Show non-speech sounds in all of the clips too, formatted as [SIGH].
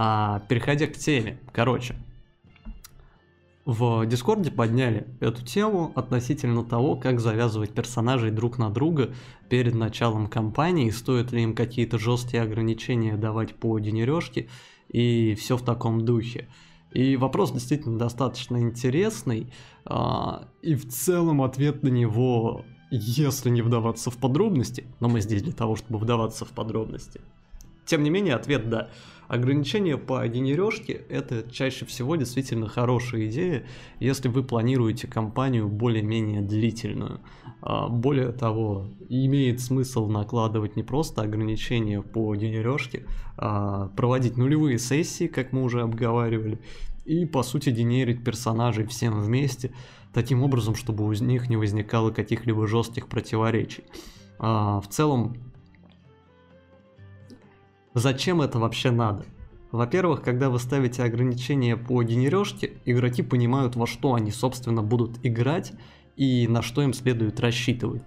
А, переходя к теме, короче, в Дискорде подняли эту тему относительно того, как завязывать персонажей друг на друга перед началом кампании, стоит ли им какие-то жесткие ограничения давать по денережке и все в таком духе. И вопрос действительно достаточно интересный, а, и в целом ответ на него, если не вдаваться в подробности, но мы здесь для того, чтобы вдаваться в подробности. Тем не менее, ответ да. Ограничение по генережке – это чаще всего действительно хорошая идея, если вы планируете кампанию более-менее длительную. А, более того, имеет смысл накладывать не просто ограничения по генережке, а проводить нулевые сессии, как мы уже обговаривали, и по сути генерить персонажей всем вместе, таким образом, чтобы у них не возникало каких-либо жестких противоречий. А, в целом, Зачем это вообще надо? Во-первых, когда вы ставите ограничения по генережке, игроки понимают, во что они, собственно, будут играть и на что им следует рассчитывать.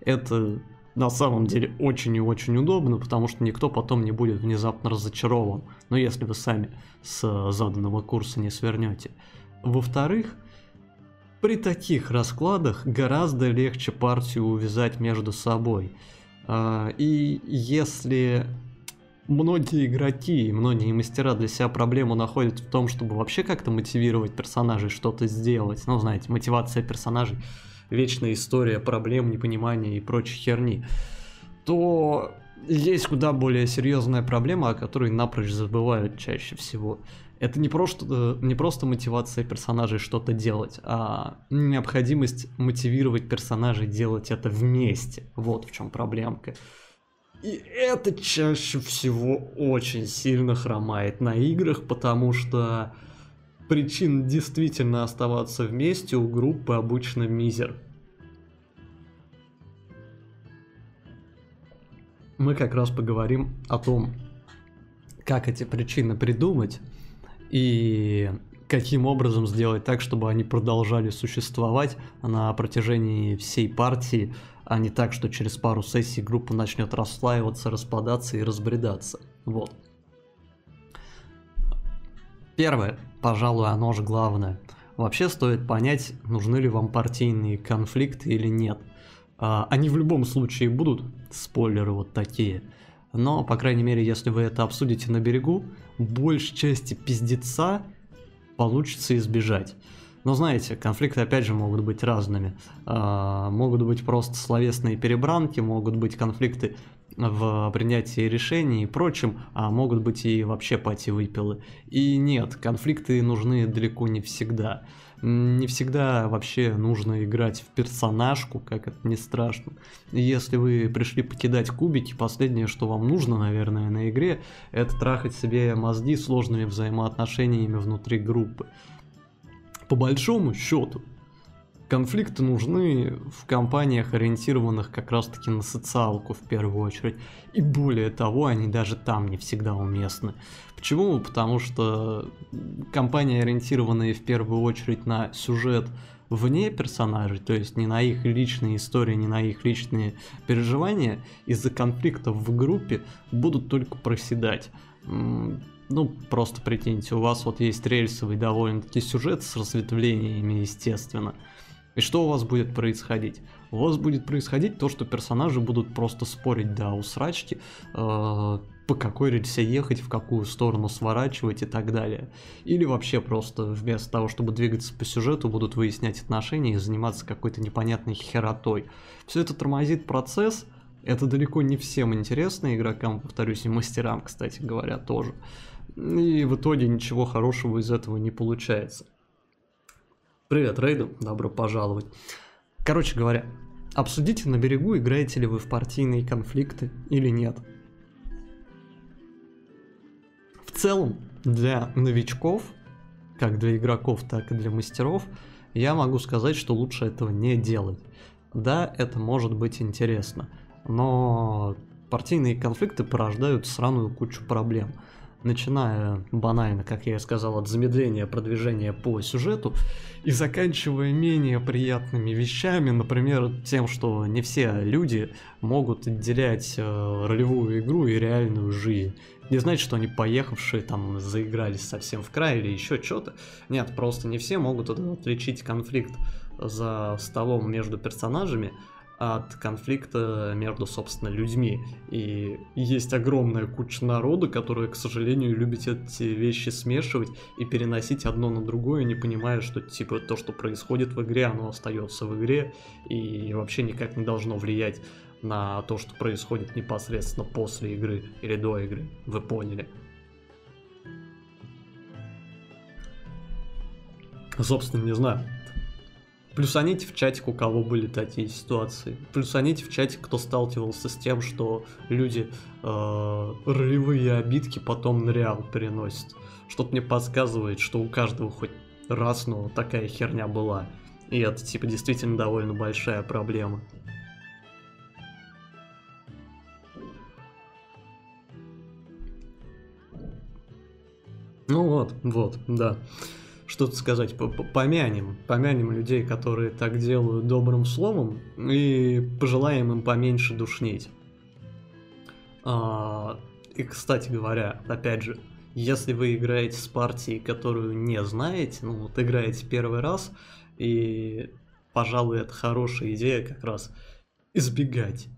Это на самом деле очень и очень удобно, потому что никто потом не будет внезапно разочарован, но если вы сами с заданного курса не свернете. Во-вторых, при таких раскладах гораздо легче партию увязать между собой. А, и если многие игроки, многие мастера для себя проблему находят в том, чтобы вообще как-то мотивировать персонажей что-то сделать. Ну, знаете, мотивация персонажей, вечная история проблем, непонимания и прочей херни. То есть куда более серьезная проблема, о которой напрочь забывают чаще всего. Это не просто, не просто мотивация персонажей что-то делать, а необходимость мотивировать персонажей делать это вместе. Вот в чем проблемка. И это чаще всего очень сильно хромает на играх, потому что причин действительно оставаться вместе у группы обычно мизер. Мы как раз поговорим о том, как эти причины придумать и каким образом сделать так, чтобы они продолжали существовать на протяжении всей партии, а не так, что через пару сессий группа начнет расслаиваться, распадаться и разбредаться. Вот. Первое, пожалуй, оно же главное. Вообще стоит понять, нужны ли вам партийные конфликты или нет. А, они в любом случае будут, спойлеры вот такие. Но, по крайней мере, если вы это обсудите на берегу, большей части пиздеца получится избежать. Но знаете, конфликты опять же могут быть разными. А, могут быть просто словесные перебранки, могут быть конфликты в принятии решений и прочем, а могут быть и вообще пати выпилы. И нет, конфликты нужны далеко не всегда. Не всегда вообще нужно играть в персонажку, как это не страшно. Если вы пришли покидать кубики, последнее, что вам нужно, наверное, на игре, это трахать себе мозги сложными взаимоотношениями внутри группы. По большому счету, конфликты нужны в компаниях, ориентированных как раз-таки на социалку в первую очередь. И более того, они даже там не всегда уместны. Почему? Потому что компании, ориентированные в первую очередь на сюжет вне персонажей, то есть не на их личные истории, не на их личные переживания, из-за конфликтов в группе будут только проседать ну, просто прикиньте, у вас вот есть рельсовый довольно-таки сюжет с разветвлениями, естественно. И что у вас будет происходить? У вас будет происходить то, что персонажи будут просто спорить до усрачки, э, по какой рельсе ехать, в какую сторону сворачивать и так далее. Или вообще просто вместо того, чтобы двигаться по сюжету, будут выяснять отношения и заниматься какой-то непонятной херотой. Все это тормозит процесс, это далеко не всем интересно игрокам, повторюсь, и мастерам, кстати говоря, тоже. И в итоге ничего хорошего из этого не получается. Привет, Рейду, добро пожаловать. Короче говоря, обсудите на берегу, играете ли вы в партийные конфликты или нет. В целом, для новичков, как для игроков, так и для мастеров, я могу сказать, что лучше этого не делать. Да, это может быть интересно, но партийные конфликты порождают сраную кучу проблем – начиная банально, как я и сказал, от замедления продвижения по сюжету и заканчивая менее приятными вещами, например, тем, что не все люди могут отделять э, ролевую игру и реальную жизнь. Не значит, что они поехавшие там заигрались совсем в край или еще что-то. Нет, просто не все могут отличить конфликт за столом между персонажами от конфликта между, собственно, людьми. И есть огромная куча народа, которые, к сожалению, любят эти вещи смешивать и переносить одно на другое, не понимая, что, типа, то, что происходит в игре, оно остается в игре и вообще никак не должно влиять на то, что происходит непосредственно после игры или до игры. Вы поняли. Собственно, не знаю. Плюсаните в чатик, у кого были такие ситуации. Плюсаните в чатик, кто сталкивался с тем, что люди э, ролевые обидки потом на реал переносят. Что-то мне подсказывает, что у каждого хоть раз, но такая херня была. И это, типа, действительно довольно большая проблема. Ну вот, вот, да что-то сказать, помянем, помянем людей, которые так делают добрым словом, и пожелаем им поменьше душнить. А, и, кстати говоря, опять же, если вы играете с партией, которую не знаете, ну вот играете первый раз, и, пожалуй, это хорошая идея как раз избегать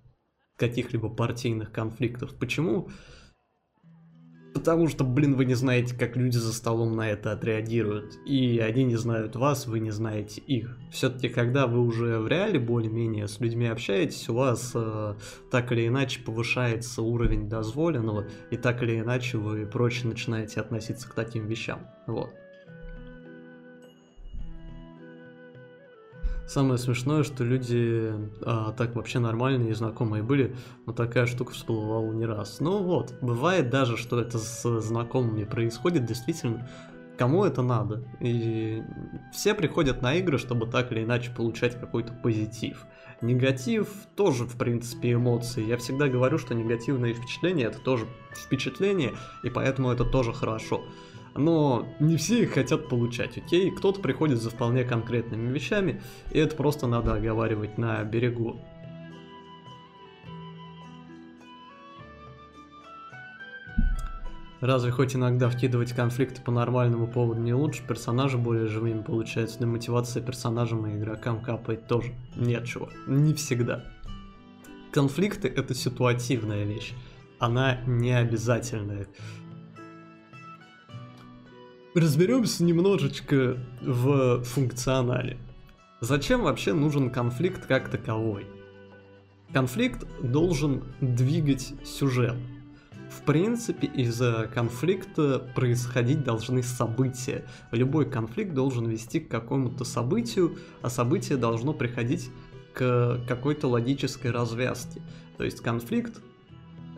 каких-либо партийных конфликтов. Почему? Почему? Потому что, блин, вы не знаете, как люди за столом на это отреагируют. И они не знают вас, вы не знаете их. Все-таки, когда вы уже в реале более-менее с людьми общаетесь, у вас э, так или иначе повышается уровень дозволенного, и так или иначе вы проще начинаете относиться к таким вещам. Вот. Самое смешное, что люди а, так вообще нормальные и знакомые были, но такая штука всплывала не раз. Ну вот, бывает даже, что это с знакомыми происходит, действительно, кому это надо. И все приходят на игры, чтобы так или иначе получать какой-то позитив. Негатив тоже, в принципе, эмоции. Я всегда говорю, что негативные впечатления это тоже впечатление, и поэтому это тоже хорошо но не все их хотят получать, окей? Кто-то приходит за вполне конкретными вещами, и это просто надо оговаривать на берегу. Разве хоть иногда вкидывать конфликты по нормальному поводу не лучше? Персонажи более живыми получаются, но мотивация персонажам и игрокам капает тоже. Нет, чего, не всегда. Конфликты это ситуативная вещь. Она не обязательная. Разберемся немножечко в функционале. Зачем вообще нужен конфликт как таковой? Конфликт должен двигать сюжет. В принципе, из-за конфликта происходить должны события. Любой конфликт должен вести к какому-то событию, а событие должно приходить к какой-то логической развязке. То есть конфликт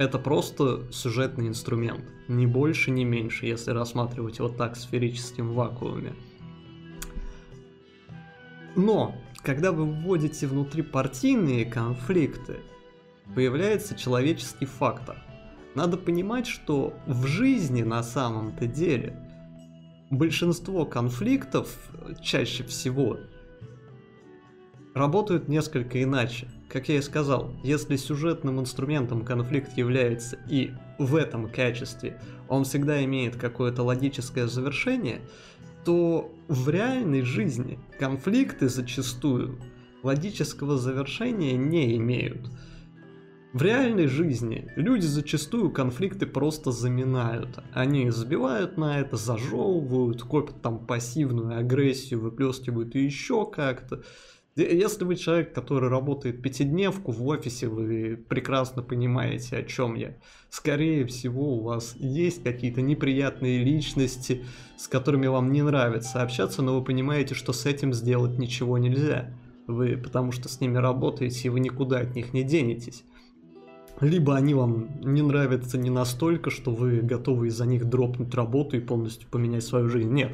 это просто сюжетный инструмент, ни больше, ни меньше, если рассматривать вот так в сферическом вакууме. Но, когда вы вводите внутри партийные конфликты, появляется человеческий фактор. Надо понимать, что в жизни на самом-то деле большинство конфликтов чаще всего работают несколько иначе. Как я и сказал, если сюжетным инструментом конфликт является и в этом качестве он всегда имеет какое-то логическое завершение, то в реальной жизни конфликты зачастую логического завершения не имеют. В реальной жизни люди зачастую конфликты просто заминают. Они забивают на это, зажевывают, копят там пассивную агрессию, выплескивают и еще как-то. Если вы человек, который работает пятидневку в офисе, вы прекрасно понимаете, о чем я. Скорее всего, у вас есть какие-то неприятные личности, с которыми вам не нравится общаться, но вы понимаете, что с этим сделать ничего нельзя. Вы потому что с ними работаете, и вы никуда от них не денетесь. Либо они вам не нравятся не настолько, что вы готовы из-за них дропнуть работу и полностью поменять свою жизнь. Нет.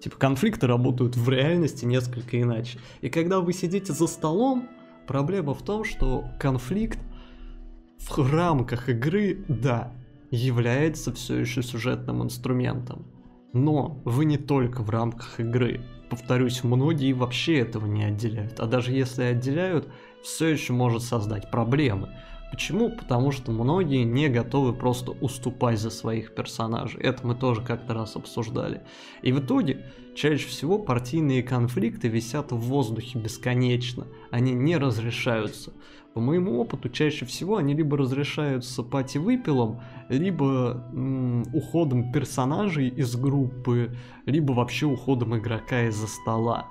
Типа конфликты работают в реальности несколько иначе. И когда вы сидите за столом, проблема в том, что конфликт в рамках игры, да, является все еще сюжетным инструментом. Но вы не только в рамках игры. Повторюсь, многие вообще этого не отделяют. А даже если отделяют, все еще может создать проблемы. Почему? Потому что многие не готовы просто уступать за своих персонажей. Это мы тоже как-то раз обсуждали. И в итоге, чаще всего партийные конфликты висят в воздухе бесконечно. Они не разрешаются. По моему опыту, чаще всего они либо разрешаются пати-выпилом, либо м, уходом персонажей из группы, либо вообще уходом игрока из-за стола.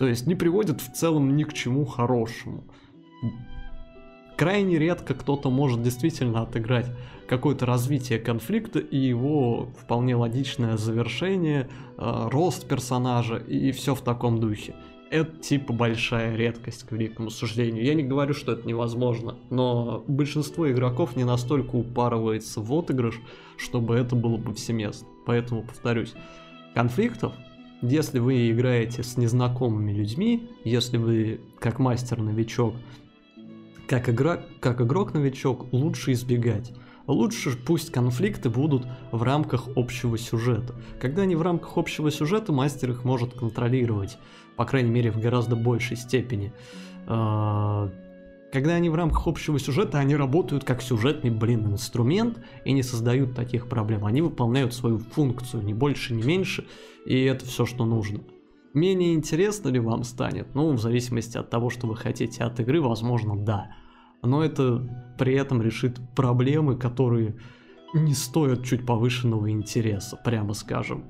То есть не приводят в целом ни к чему хорошему крайне редко кто-то может действительно отыграть какое-то развитие конфликта и его вполне логичное завершение, э, рост персонажа и все в таком духе. Это типа большая редкость, к великому сожалению. Я не говорю, что это невозможно, но большинство игроков не настолько упарывается в отыгрыш, чтобы это было повсеместно. Поэтому, повторюсь, конфликтов если вы играете с незнакомыми людьми, если вы как мастер-новичок как, игра, как игрок-новичок лучше избегать. Лучше пусть конфликты будут в рамках общего сюжета. Когда они в рамках общего сюжета, мастер их может контролировать, по крайней мере в гораздо большей степени. А, когда они в рамках общего сюжета, они работают как сюжетный, блин, инструмент и не создают таких проблем. Они выполняют свою функцию, ни больше, ни меньше, и это все, что нужно. Менее интересно ли вам станет? Ну, в зависимости от того, что вы хотите от игры, возможно, да. Но это при этом решит проблемы, которые не стоят чуть повышенного интереса, прямо скажем.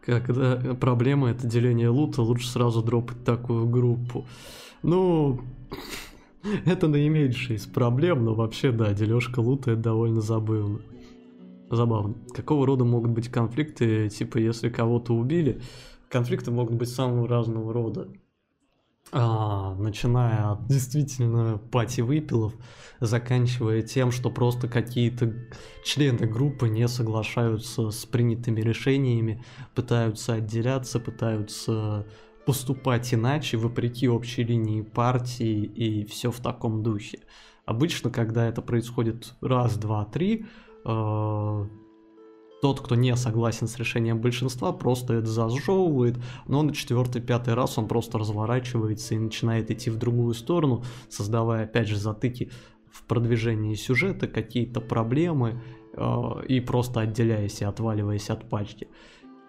Когда проблема это деление лута, лучше сразу дропать такую группу. Ну, [LAUGHS] Это наименьшая из проблем, но вообще, да, дележка лута это довольно забавно. Забавно. Какого рода могут быть конфликты, типа, если кого-то убили? Конфликты могут быть самого разного рода. А, начиная от действительно пати-выпилов, заканчивая тем, что просто какие-то члены группы не соглашаются с принятыми решениями, пытаются отделяться, пытаются поступать иначе, вопреки общей линии партии и все в таком духе. Обычно, когда это происходит раз, два, три, э, тот, кто не согласен с решением большинства, просто это зажевывает, но на четвертый, пятый раз он просто разворачивается и начинает идти в другую сторону, создавая опять же затыки в продвижении сюжета, какие-то проблемы э, и просто отделяясь и отваливаясь от пачки.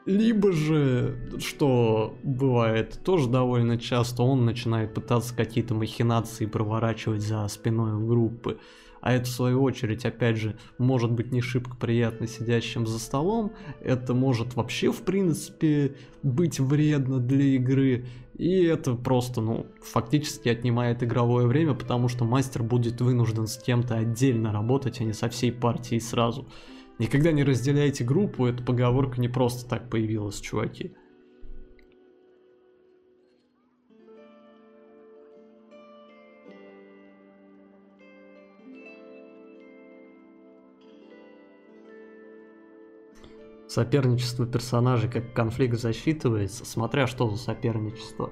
Либо же, что бывает тоже довольно часто, он начинает пытаться какие-то махинации проворачивать за спиной группы. А это, в свою очередь, опять же, может быть не шибко приятно сидящим за столом. Это может вообще, в принципе, быть вредно для игры. И это просто, ну, фактически отнимает игровое время, потому что мастер будет вынужден с кем-то отдельно работать, а не со всей партией сразу. Никогда не разделяйте группу, эта поговорка не просто так появилась, чуваки. Соперничество персонажей как конфликт засчитывается, смотря что за соперничество.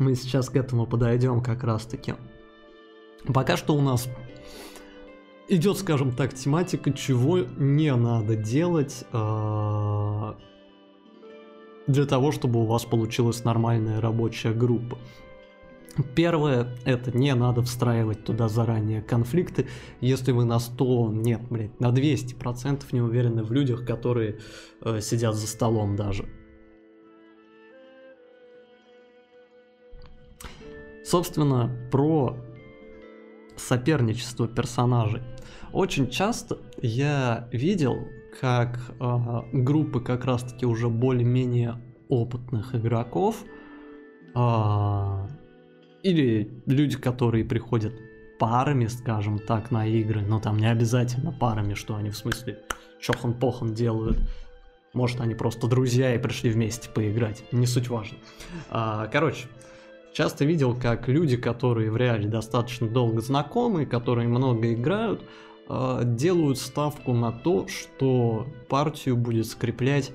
Мы сейчас к этому подойдем как раз таки. Пока что у нас идет, скажем так, тематика, чего не надо делать э, для того, чтобы у вас получилась нормальная рабочая группа. Первое, это не надо встраивать туда заранее конфликты, если вы на 100, нет, блядь, на 200% не уверены в людях, которые э, сидят за столом даже. Собственно, про соперничество персонажей. Очень часто я видел, как э, группы как раз-таки уже более-менее опытных игроков э, или люди, которые приходят парами, скажем так, на игры, но там не обязательно парами, что они в смысле чохан-похан делают. Может, они просто друзья и пришли вместе поиграть, не суть важно. А, короче, часто видел, как люди, которые в реале достаточно долго знакомы, которые много играют, а, делают ставку на то, что партию будет скреплять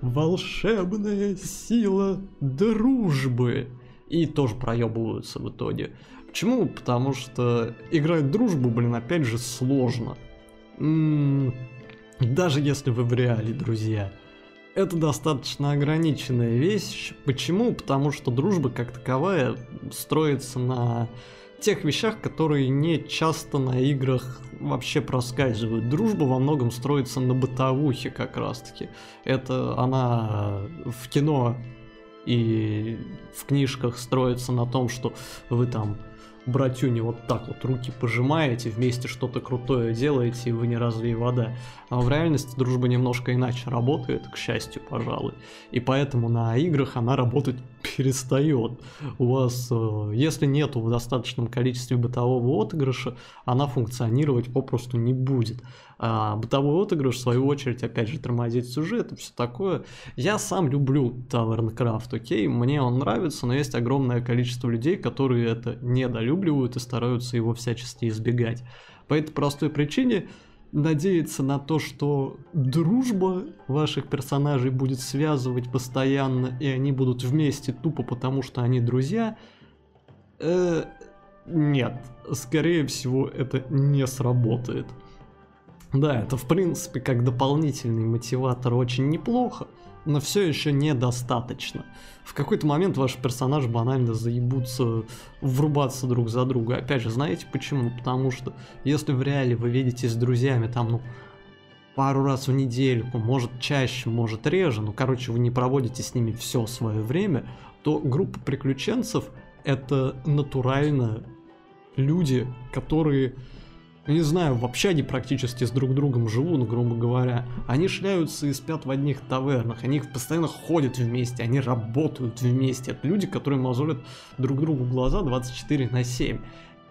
волшебная сила дружбы. И тоже проебываются в итоге. Почему? Потому что играть дружбу, блин, опять же сложно. М-м- даже если вы в реале, друзья. Это достаточно ограниченная вещь. Почему? Потому что дружба как таковая строится на тех вещах, которые не часто на играх вообще проскальзывают. Дружба во многом строится на бытовухе как раз-таки. Это она в кино и в книжках строится на том, что вы там братюни вот так вот руки пожимаете, вместе что-то крутое делаете, и вы не разлей вода. А в реальности дружба немножко иначе работает, к счастью, пожалуй. И поэтому на играх она работать перестает. У вас, э, если нету в достаточном количестве бытового отыгрыша, она функционировать попросту не будет. А бытовой отыгрыш, в свою очередь, опять же, тормозит сюжет и все такое. Я сам люблю Тавернкрафт, окей, мне он нравится, но есть огромное количество людей, которые это недолюбливают и стараются его всячески избегать. По этой простой причине надеяться на то, что дружба ваших персонажей будет связывать постоянно, и они будут вместе тупо потому, что они друзья, э, нет, скорее всего, это не сработает. Да, это в принципе как дополнительный мотиватор очень неплохо, но все еще недостаточно. В какой-то момент ваш персонаж банально заебутся врубаться друг за друга. Опять же, знаете почему? Потому что если в реале вы видитесь с друзьями там, ну, пару раз в недельку, может чаще, может реже, ну, короче, вы не проводите с ними все свое время, то группа приключенцев это натурально люди, которые не знаю, в общаге практически с друг другом живут, грубо говоря. Они шляются и спят в одних тавернах, они постоянно ходят вместе, они работают вместе. Это люди, которые мозолят друг другу глаза 24 на 7.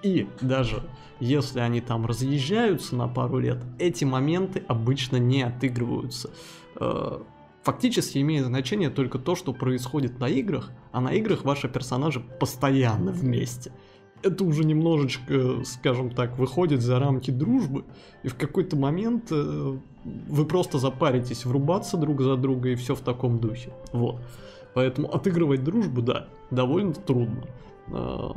И даже если они там разъезжаются на пару лет, эти моменты обычно не отыгрываются. Э, фактически имеет значение только то, что происходит на играх, а на играх ваши персонажи постоянно вместе это уже немножечко, скажем так, выходит за рамки дружбы, и в какой-то момент э, вы просто запаритесь врубаться друг за друга и все в таком духе. Вот. Поэтому отыгрывать дружбу, да, довольно трудно. А,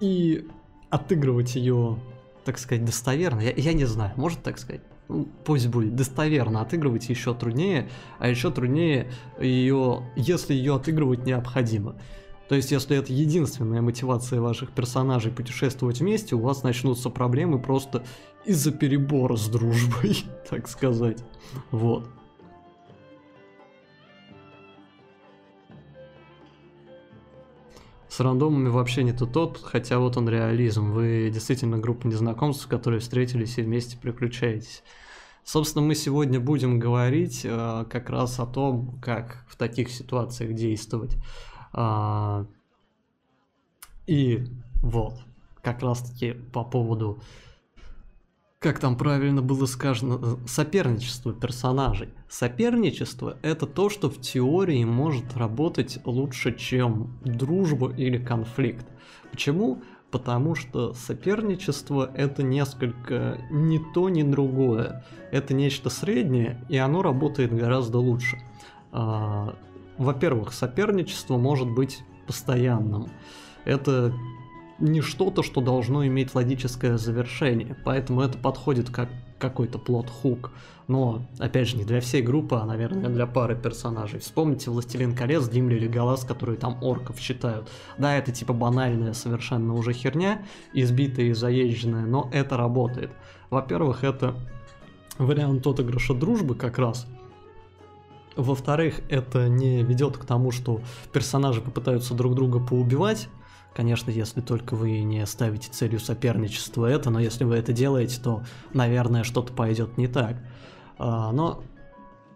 и отыгрывать ее, так сказать, достоверно, я, я не знаю, может так сказать? Ну, пусть будет достоверно отыгрывать еще труднее, а еще труднее ее, если ее отыгрывать необходимо. То есть, если это единственная мотивация ваших персонажей путешествовать вместе, у вас начнутся проблемы просто из-за перебора с дружбой, [LAUGHS] так сказать. Вот. С рандомами вообще не то тот, хотя вот он реализм. Вы действительно группа незнакомцев, которые встретились и вместе приключаетесь. Собственно, мы сегодня будем говорить э, как раз о том, как в таких ситуациях действовать. А, и вот, как раз таки по поводу, как там правильно было сказано, соперничество персонажей. Соперничество это то, что в теории может работать лучше, чем дружба или конфликт. Почему? Потому что соперничество это несколько не то, ни другое. Это нечто среднее, и оно работает гораздо лучше. Во-первых, соперничество может быть постоянным. Это не что-то, что должно иметь логическое завершение, поэтому это подходит как какой-то плод-хук. Но, опять же, не для всей группы, а, наверное, для пары персонажей. Вспомните «Властелин колец», Гимли или Галас, которые там орков считают. Да, это типа банальная совершенно уже херня, избитая и заезженная, но это работает. Во-первых, это вариант отыгрыша дружбы как раз – во-вторых, это не ведет к тому, что персонажи попытаются друг друга поубивать. Конечно, если только вы не ставите целью соперничества это, но если вы это делаете, то, наверное, что-то пойдет не так. А, но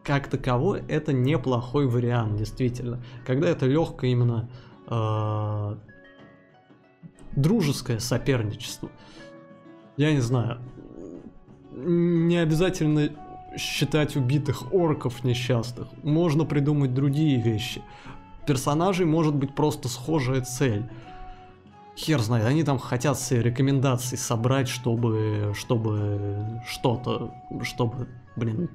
как таковой это неплохой вариант, действительно. Когда это легкое именно э, дружеское соперничество. Я не знаю. Не обязательно считать убитых орков несчастных. Можно придумать другие вещи. Персонажей может быть просто схожая цель. Хер знает, они там хотят все рекомендации собрать, чтобы, чтобы что-то, чтобы, блин,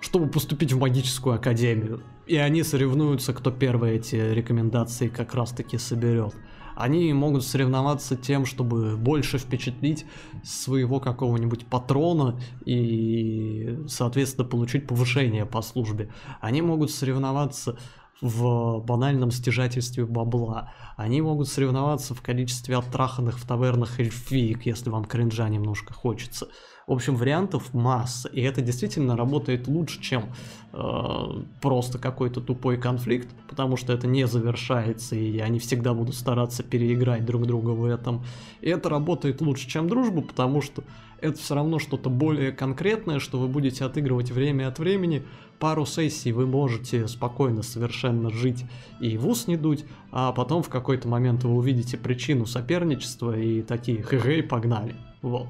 чтобы поступить в магическую академию. И они соревнуются, кто первый эти рекомендации как раз-таки соберет. Они могут соревноваться тем, чтобы больше впечатлить своего какого-нибудь патрона и, соответственно, получить повышение по службе. Они могут соревноваться в банальном стяжательстве бабла. Они могут соревноваться в количестве оттраханных в тавернах эльфиек, если вам кринжа немножко хочется. В общем, вариантов масса, и это действительно работает лучше, чем э, просто какой-то тупой конфликт, потому что это не завершается, и они всегда будут стараться переиграть друг друга в этом. И это работает лучше, чем дружба, потому что это все равно что-то более конкретное, что вы будете отыгрывать время от времени. Пару сессий вы можете спокойно совершенно жить и в ус не дуть, а потом в какой-то момент вы увидите причину соперничества и такие, хе-хей, погнали. Вот.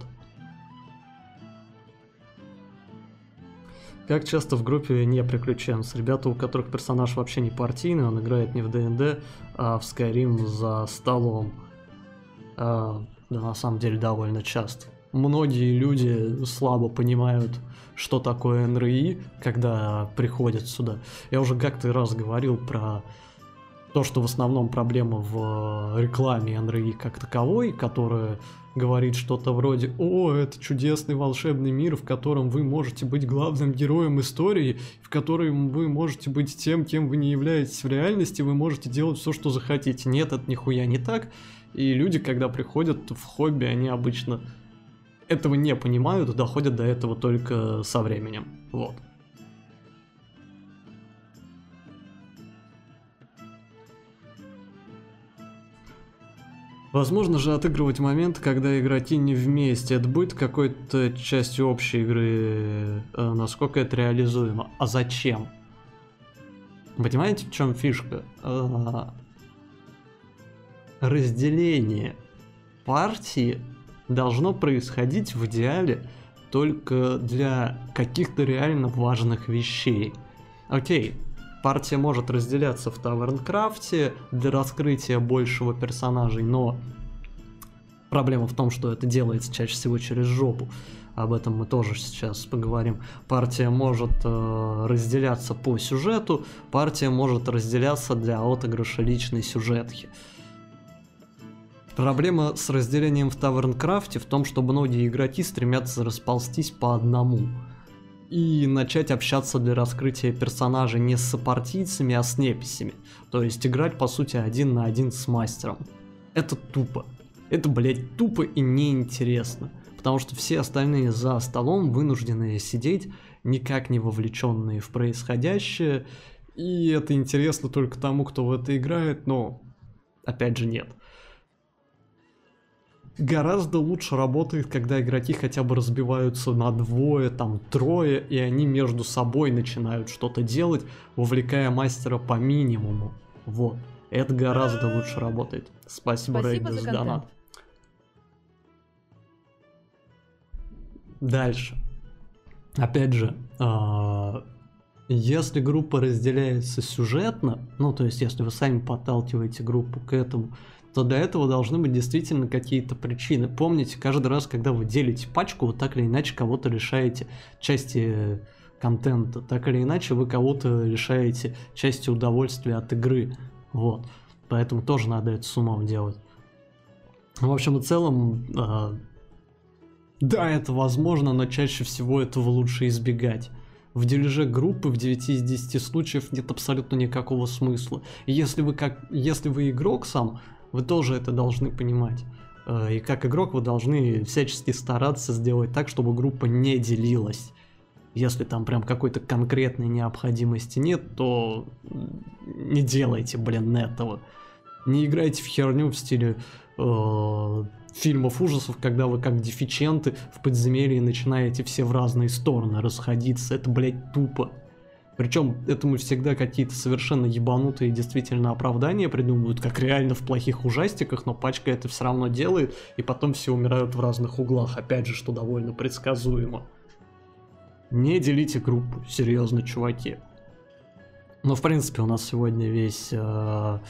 Как часто в группе не приключенцы? Ребята, у которых персонаж вообще не партийный, он играет не в ДНД, а в Skyrim за столом. А, да, на самом деле довольно часто. Многие люди слабо понимают, что такое НРИ, когда приходят сюда. Я уже как-то раз говорил про то, что в основном проблема в рекламе НРИ как таковой, которая говорит что-то вроде «О, это чудесный волшебный мир, в котором вы можете быть главным героем истории, в котором вы можете быть тем, кем вы не являетесь в реальности, вы можете делать все, что захотите». Нет, это нихуя не так. И люди, когда приходят в хобби, они обычно этого не понимают, доходят до этого только со временем. Вот. Возможно же отыгрывать момент, когда игроки не вместе. Это будет какой-то частью общей игры, э, насколько это реализуемо. А зачем? Понимаете, в чем фишка? Э, разделение партии должно происходить в идеале только для каких-то реально важных вещей. Окей, Партия может разделяться в Тавернкрафте для раскрытия большего персонажей, но проблема в том, что это делается чаще всего через жопу. Об этом мы тоже сейчас поговорим. Партия может э, разделяться по сюжету, партия может разделяться для отыгрыша личной сюжетки. Проблема с разделением в Тавернкрафте в том, что многие игроки стремятся расползтись по одному и начать общаться для раскрытия персонажа не с сопартийцами, а с неписями. То есть играть, по сути, один на один с мастером. Это тупо. Это, блядь, тупо и неинтересно. Потому что все остальные за столом вынуждены сидеть, никак не вовлеченные в происходящее. И это интересно только тому, кто в это играет, но опять же нет гораздо лучше работает, когда игроки хотя бы разбиваются на двое, там трое, и они между собой начинают что-то делать, вовлекая мастера по минимуму. Вот. Это гораздо лучше работает. Спасибо, Спасибо Рейд, за донат. Дальше. Опять же, а, если группа разделяется сюжетно, ну то есть если вы сами подталкиваете группу к этому, то для этого должны быть действительно какие-то причины. Помните, каждый раз, когда вы делите пачку, вы так или иначе кого-то лишаете части контента, так или иначе вы кого-то лишаете части удовольствия от игры. Вот. Поэтому тоже надо это с умом делать. В общем и целом, э, да, это возможно, но чаще всего этого лучше избегать. В дележе группы в 9 из 10 случаев нет абсолютно никакого смысла. Если вы как, если вы игрок сам, вы тоже это должны понимать. Э, и как игрок вы должны всячески стараться сделать так, чтобы группа не делилась. Если там прям какой-то конкретной необходимости нет, то не делайте, блин, этого. Не играйте в херню в стиле э, фильмов ужасов, когда вы как дефиченты в подземелье начинаете все в разные стороны расходиться. Это, блядь, тупо. Причем этому всегда какие-то совершенно ебанутые действительно оправдания придумывают, как реально в плохих ужастиках, но пачка это все равно делает, и потом все умирают в разных углах, опять же, что довольно предсказуемо. Не делите группу, серьезно, чуваки. Ну, в принципе, у нас сегодня весь... Э,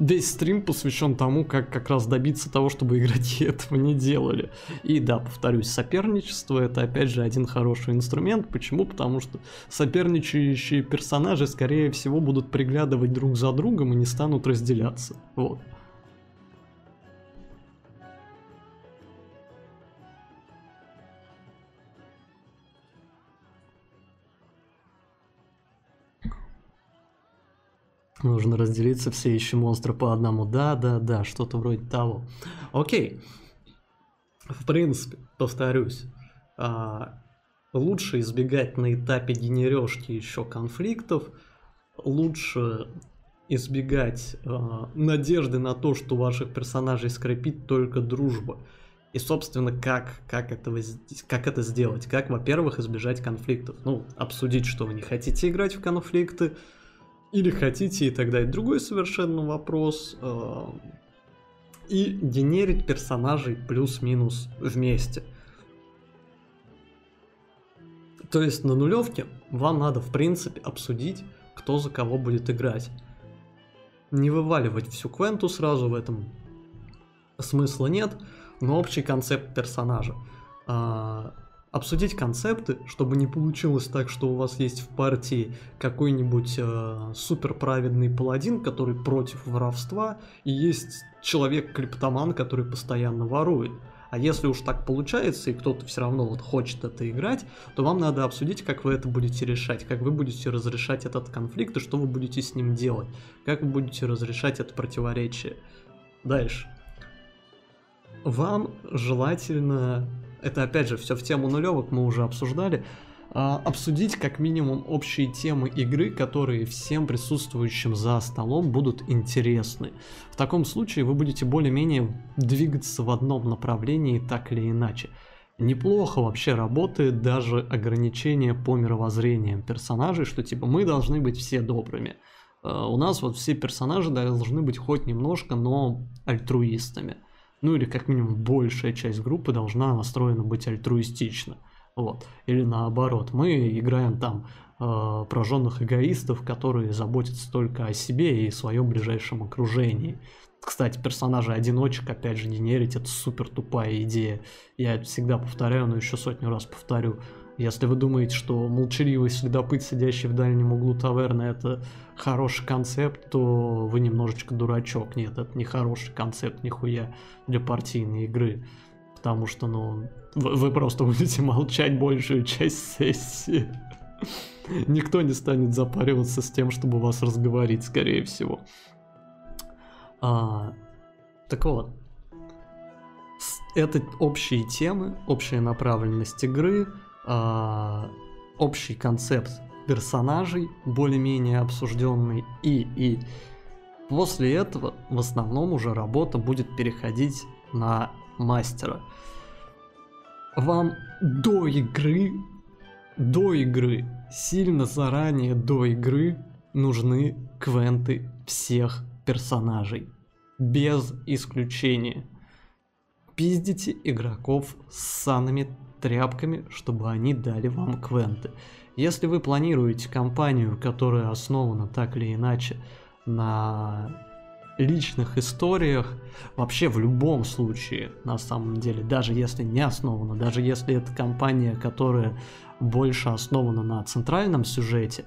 весь стрим посвящен тому, как как раз добиться того, чтобы игроки [LAUGHS] этого не делали. И да, повторюсь, соперничество это опять же один хороший инструмент. Почему? Потому что соперничающие персонажи, скорее всего, будут приглядывать друг за другом и не станут разделяться. Вот. Нужно разделиться, все ищем монстры по одному. Да, да, да, что-то вроде того. Окей. В принципе, повторюсь, а, лучше избегать на этапе генережки еще конфликтов, лучше избегать э, надежды на то, что ваших персонажей скрепит только дружба. И, собственно, как, как, этого, как это сделать? Как, во-первых, избежать конфликтов? Ну, обсудить, что вы не хотите играть в конфликты, или хотите, и тогда и другой совершенно вопрос. Э, и генерить персонажей плюс-минус вместе. То есть на нулевке вам надо, в принципе, обсудить, кто за кого будет играть. Не вываливать всю квенту сразу в этом смысла нет, но общий концепт персонажа. Обсудить концепты, чтобы не получилось так, что у вас есть в партии какой-нибудь э, супер праведный паладин, который против воровства, и есть человек-клептоман, который постоянно ворует. А если уж так получается, и кто-то все равно вот хочет это играть, то вам надо обсудить, как вы это будете решать, как вы будете разрешать этот конфликт и что вы будете с ним делать, как вы будете разрешать это противоречие. Дальше. Вам желательно это опять же все в тему нулевок мы уже обсуждали, а, обсудить как минимум общие темы игры, которые всем присутствующим за столом будут интересны. В таком случае вы будете более-менее двигаться в одном направлении так или иначе. Неплохо вообще работает даже ограничение по мировоззрениям персонажей, что типа мы должны быть все добрыми. А, у нас вот все персонажи должны быть хоть немножко, но альтруистами ну или как минимум большая часть группы должна настроена быть альтруистично. Вот. Или наоборот, мы играем там э, прожженных эгоистов, которые заботятся только о себе и своем ближайшем окружении. Кстати, персонажа одиночек, опять же, генерить, это супер тупая идея. Я это всегда повторяю, но еще сотню раз повторю. Если вы думаете, что молчаливый следопыт, сидящий в дальнем углу таверны, это хороший концепт, то вы немножечко дурачок. Нет, это не хороший концепт, нихуя, для партийной игры. Потому что, ну, вы, вы просто [LAUGHS] будете молчать большую часть сессии. [LAUGHS] Никто не станет запариваться с тем, чтобы вас разговорить, скорее всего. А, так вот, это общие темы, общая направленность игры, э, общий концепт персонажей, более-менее обсужденный, и, и после этого в основном уже работа будет переходить на мастера. Вам до игры, до игры, сильно заранее до игры нужны квенты всех персонажей. Без исключения. Пиздите игроков с санами тряпками, чтобы они дали вам квенты. Если вы планируете компанию, которая основана так или иначе на личных историях, вообще в любом случае, на самом деле, даже если не основана, даже если это компания, которая больше основана на центральном сюжете,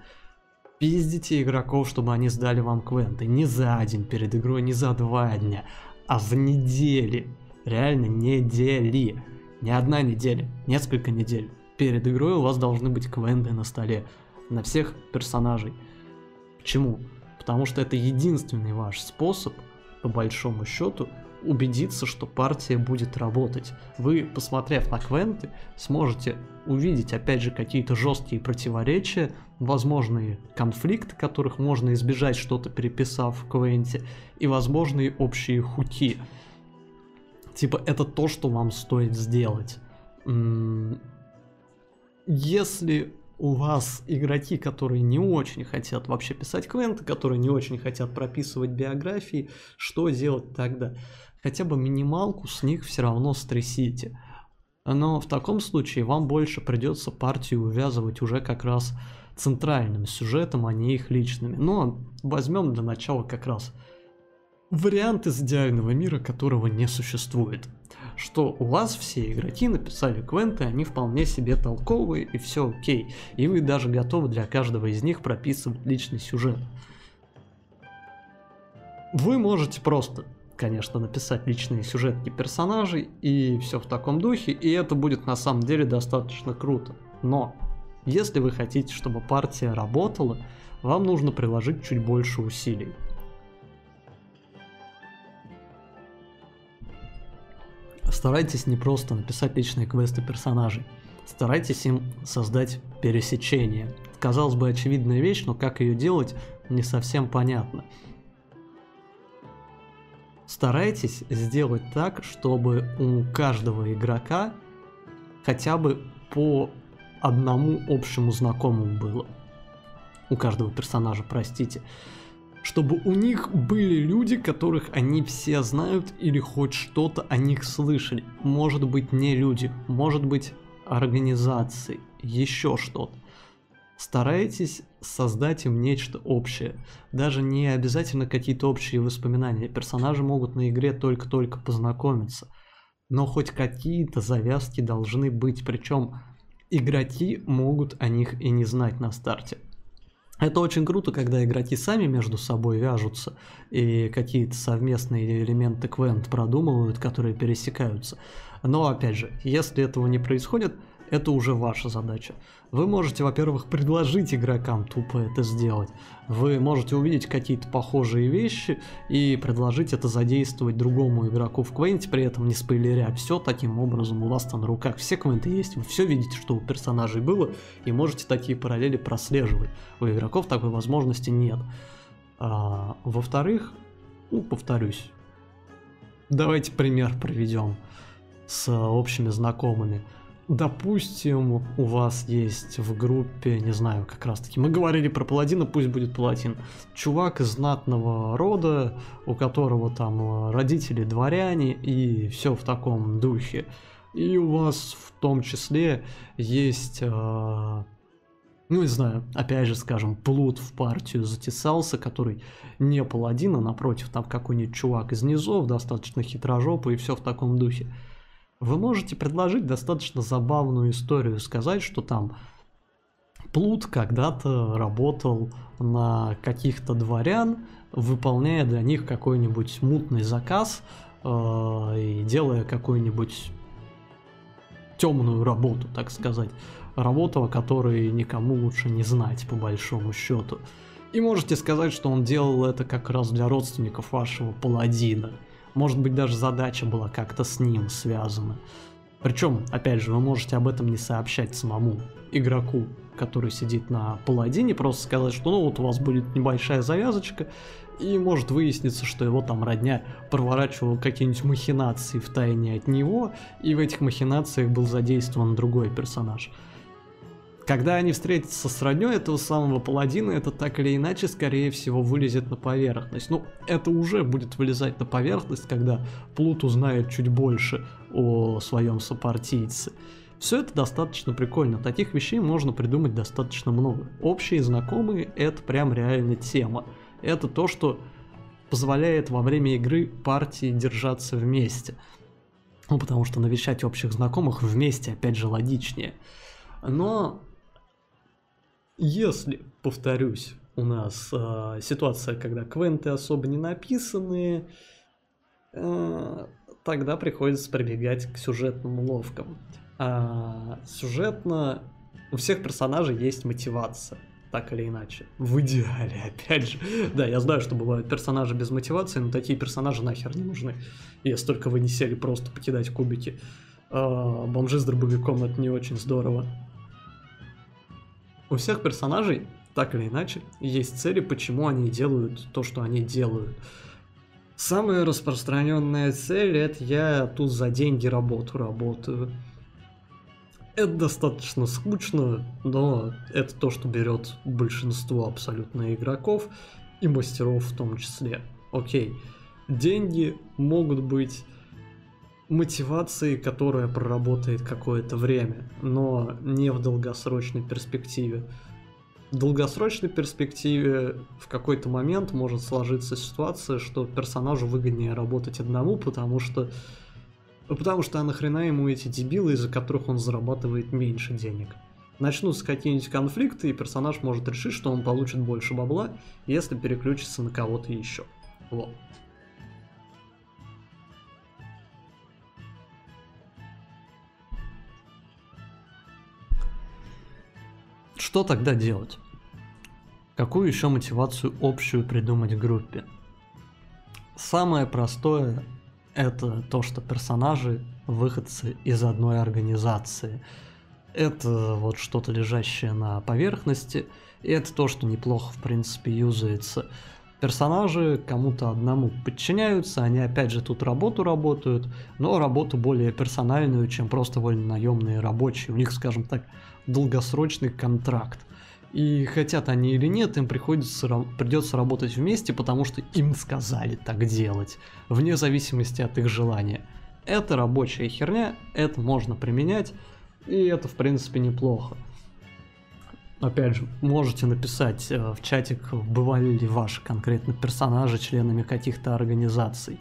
пиздите игроков, чтобы они сдали вам квенты. Не за день перед игрой, не за два дня, а в неделе. Реально недели не одна неделя, несколько недель. Перед игрой у вас должны быть квенды на столе на всех персонажей. Почему? Потому что это единственный ваш способ, по большому счету, убедиться, что партия будет работать. Вы, посмотрев на квенты, сможете увидеть, опять же, какие-то жесткие противоречия, возможные конфликты, которых можно избежать, что-то переписав в квенте, и возможные общие хуки. Типа, это то, что вам стоит сделать. Если у вас игроки, которые не очень хотят вообще писать квенты, которые не очень хотят прописывать биографии, что делать тогда? Хотя бы минималку с них все равно стрясите. Но в таком случае вам больше придется партию увязывать уже как раз центральным сюжетом, а не их личными. Но возьмем для начала как раз вариант из идеального мира, которого не существует. Что у вас все игроки написали квенты, они вполне себе толковые и все окей. И вы даже готовы для каждого из них прописывать личный сюжет. Вы можете просто, конечно, написать личные сюжетки персонажей и все в таком духе, и это будет на самом деле достаточно круто. Но, если вы хотите, чтобы партия работала, вам нужно приложить чуть больше усилий. Старайтесь не просто написать личные квесты персонажей, старайтесь им создать пересечение. Казалось бы, очевидная вещь, но как ее делать, не совсем понятно. Старайтесь сделать так, чтобы у каждого игрока хотя бы по одному общему знакомому было. У каждого персонажа, простите чтобы у них были люди, которых они все знают или хоть что-то о них слышали. Может быть не люди, может быть организации, еще что-то. Старайтесь создать им нечто общее. Даже не обязательно какие-то общие воспоминания. Персонажи могут на игре только-только познакомиться. Но хоть какие-то завязки должны быть. Причем игроки могут о них и не знать на старте. Это очень круто, когда игроки сами между собой вяжутся и какие-то совместные элементы квент продумывают, которые пересекаются. Но опять же, если этого не происходит, это уже ваша задача. Вы можете, во-первых, предложить игрокам тупо это сделать. Вы можете увидеть какие-то похожие вещи и предложить это задействовать другому игроку в квенте, при этом не спойлеря все таким образом у вас-то на руках. Все квенты есть, вы все видите, что у персонажей было, и можете такие параллели прослеживать. У игроков такой возможности нет. А, во-вторых, ну, повторюсь, давайте пример проведем с общими знакомыми. Допустим, у вас есть в группе, не знаю, как раз таки, мы говорили про паладина, пусть будет паладин. Чувак из знатного рода, у которого там родители дворяне и все в таком духе. И у вас в том числе есть, э, ну не знаю, опять же скажем, плут в партию затесался, который не паладин, а напротив там какой-нибудь чувак из низов, достаточно хитрожопый и все в таком духе вы можете предложить достаточно забавную историю, сказать, что там Плут когда-то работал на каких-то дворян, выполняя для них какой-нибудь мутный заказ э, и делая какую-нибудь темную работу, так сказать. Работу, о которой никому лучше не знать, по большому счету. И можете сказать, что он делал это как раз для родственников вашего паладина. Может быть, даже задача была как-то с ним связана. Причем, опять же, вы можете об этом не сообщать самому игроку, который сидит на паладине, просто сказать, что ну вот у вас будет небольшая завязочка, и может выясниться, что его там родня проворачивал какие-нибудь махинации в тайне от него, и в этих махинациях был задействован другой персонаж. Когда они встретятся с родней этого самого паладина, это так или иначе, скорее всего, вылезет на поверхность. Ну, это уже будет вылезать на поверхность, когда Плут узнает чуть больше о своем сопартийце. Все это достаточно прикольно, таких вещей можно придумать достаточно много. Общие знакомые — это прям реально тема. Это то, что позволяет во время игры партии держаться вместе. Ну, потому что навещать общих знакомых вместе, опять же, логичнее. Но если, повторюсь, у нас э, ситуация, когда квенты особо не написаны, э, тогда приходится прибегать к сюжетным уловкам. А сюжетно у всех персонажей есть мотивация, так или иначе. В идеале, [LAUGHS] опять же. Да, я знаю, что бывают персонажи без мотивации, но такие персонажи нахер не нужны. Если только вы не сели просто покидать кубики. А, бомжи с дробовиком это не очень здорово. У всех персонажей, так или иначе, есть цели, почему они делают то, что они делают. Самая распространенная цель это я тут за деньги работу работаю. Это достаточно скучно, но это то, что берет большинство абсолютно игроков и мастеров в том числе. Окей, деньги могут быть мотивации, которая проработает какое-то время, но не в долгосрочной перспективе. долгосрочной перспективе в какой-то момент может сложиться ситуация, что персонажу выгоднее работать одному, потому что потому что а нахрена ему эти дебилы, из-за которых он зарабатывает меньше денег. Начнутся какие-нибудь конфликты, и персонаж может решить, что он получит больше бабла, если переключится на кого-то еще. Вот. Что тогда делать? Какую еще мотивацию общую придумать группе? Самое простое это то, что персонажи выходцы из одной организации. Это вот что-то лежащее на поверхности, и это то, что неплохо в принципе юзается. Персонажи кому-то одному подчиняются, они опять же тут работу работают, но работу более персональную, чем просто вольно-наемные рабочие. У них, скажем так, долгосрочный контракт. И хотят они или нет, им приходится, придется работать вместе, потому что им сказали так делать, вне зависимости от их желания. Это рабочая херня, это можно применять, и это в принципе неплохо. Опять же, можете написать э, в чатик, бывали ли ваши конкретно персонажи членами каких-то организаций.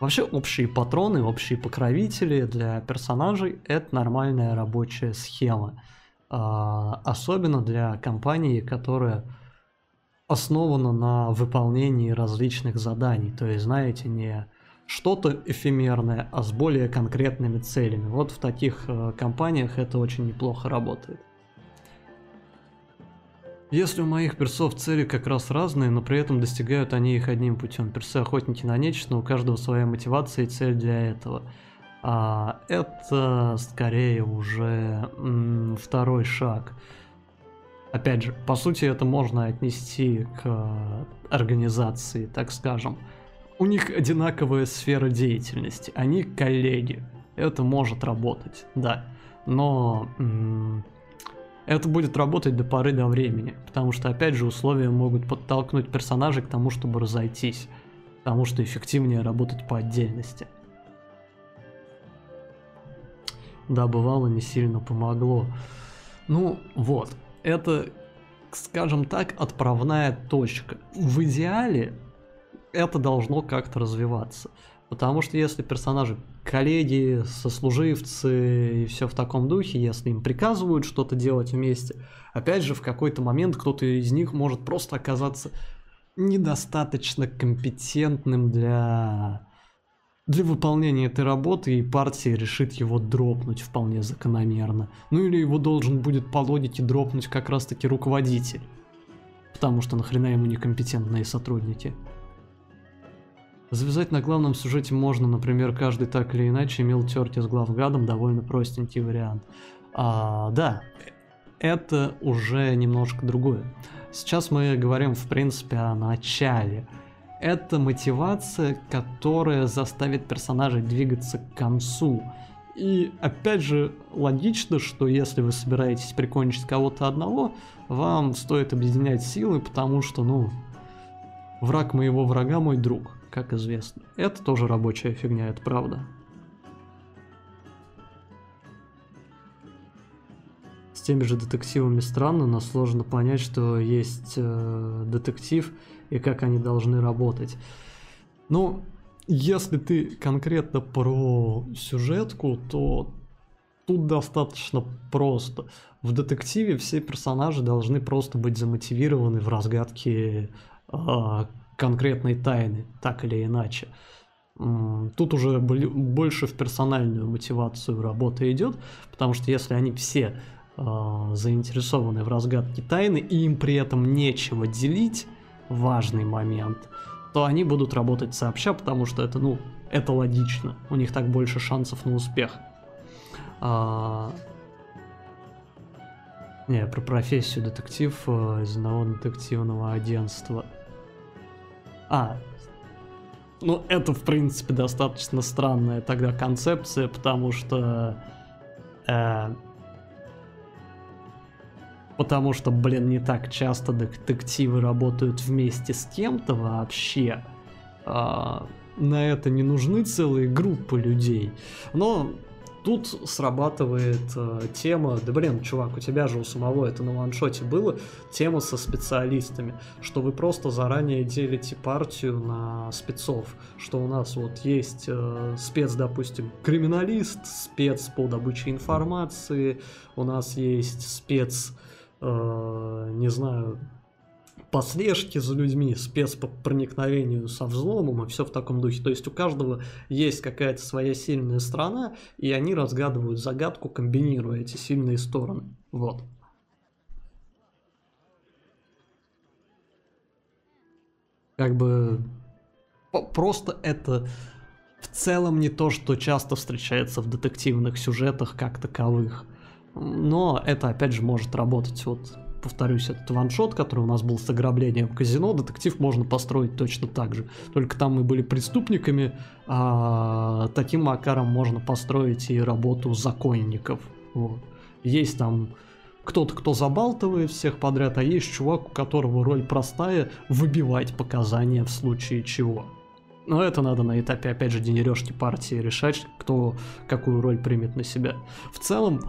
Вообще общие патроны, общие покровители для персонажей это нормальная рабочая схема. А, особенно для компании, которая основана на выполнении различных заданий. То есть, знаете, не что-то эфемерное, а с более конкретными целями. Вот в таких э, компаниях это очень неплохо работает. Если у моих персов цели как раз разные, но при этом достигают они их одним путем. Персы охотники на нечто, но у каждого своя мотивация и цель для этого – а это скорее уже второй шаг. Опять же, по сути, это можно отнести к организации, так скажем. У них одинаковая сфера деятельности, они коллеги. Это может работать, да. Но это будет работать до поры до времени, потому что, опять же, условия могут подтолкнуть персонажей к тому, чтобы разойтись, потому что эффективнее работать по отдельности. Да, бывало, не сильно помогло. Ну, вот. Это, скажем так, отправная точка. В идеале это должно как-то развиваться. Потому что если персонажи коллеги, сослуживцы и все в таком духе, если им приказывают что-то делать вместе, опять же, в какой-то момент кто-то из них может просто оказаться недостаточно компетентным для для выполнения этой работы и партия решит его дропнуть вполне закономерно. Ну или его должен будет по логике дропнуть как раз таки руководитель. Потому что нахрена ему некомпетентные сотрудники. Завязать на главном сюжете можно, например, каждый так или иначе имел терки с главгадом, довольно простенький вариант. А, да, это уже немножко другое. Сейчас мы говорим, в принципе, о начале это мотивация, которая заставит персонажей двигаться к концу. И опять же, логично, что если вы собираетесь прикончить кого-то одного, вам стоит объединять силы, потому что, ну, враг моего врага мой друг, как известно. Это тоже рабочая фигня, это правда. С теми же детективами странно, но сложно понять, что есть э, детектив, и как они должны работать. Ну, если ты конкретно про сюжетку, то тут достаточно просто. В детективе все персонажи должны просто быть замотивированы в разгадке э, конкретной тайны, так или иначе. Тут уже больше в персональную мотивацию работа идет, потому что если они все э, заинтересованы в разгадке тайны и им при этом нечего делить, важный момент, то они будут работать сообща, потому что это, ну, это логично. У них так больше шансов на успех. А... Не, про профессию детектив э, из одного детективного агентства. А, ну это в принципе достаточно странная тогда концепция, потому что э, Потому что, блин, не так часто детективы работают вместе с кем-то вообще. А, на это не нужны целые группы людей. Но Тут срабатывает э, тема, да блин, чувак, у тебя же у самого это на ваншоте было, тема со специалистами, что вы просто заранее делите партию на спецов, что у нас вот есть э, спец, допустим, криминалист, спец по добыче информации, у нас есть спец, э, не знаю, по слежке за людьми, спец по проникновению со взломом и все в таком духе. То есть у каждого есть какая-то своя сильная сторона, и они разгадывают загадку, комбинируя эти сильные стороны. Вот. Как бы просто это в целом не то, что часто встречается в детективных сюжетах как таковых. Но это опять же может работать вот повторюсь, этот ваншот, который у нас был с ограблением казино, детектив можно построить точно так же. Только там мы были преступниками, а таким макаром можно построить и работу законников. Вот. Есть там кто-то, кто забалтывает всех подряд, а есть чувак, у которого роль простая – выбивать показания в случае чего. Но это надо на этапе, опять же, денережки партии решать, кто какую роль примет на себя. В целом,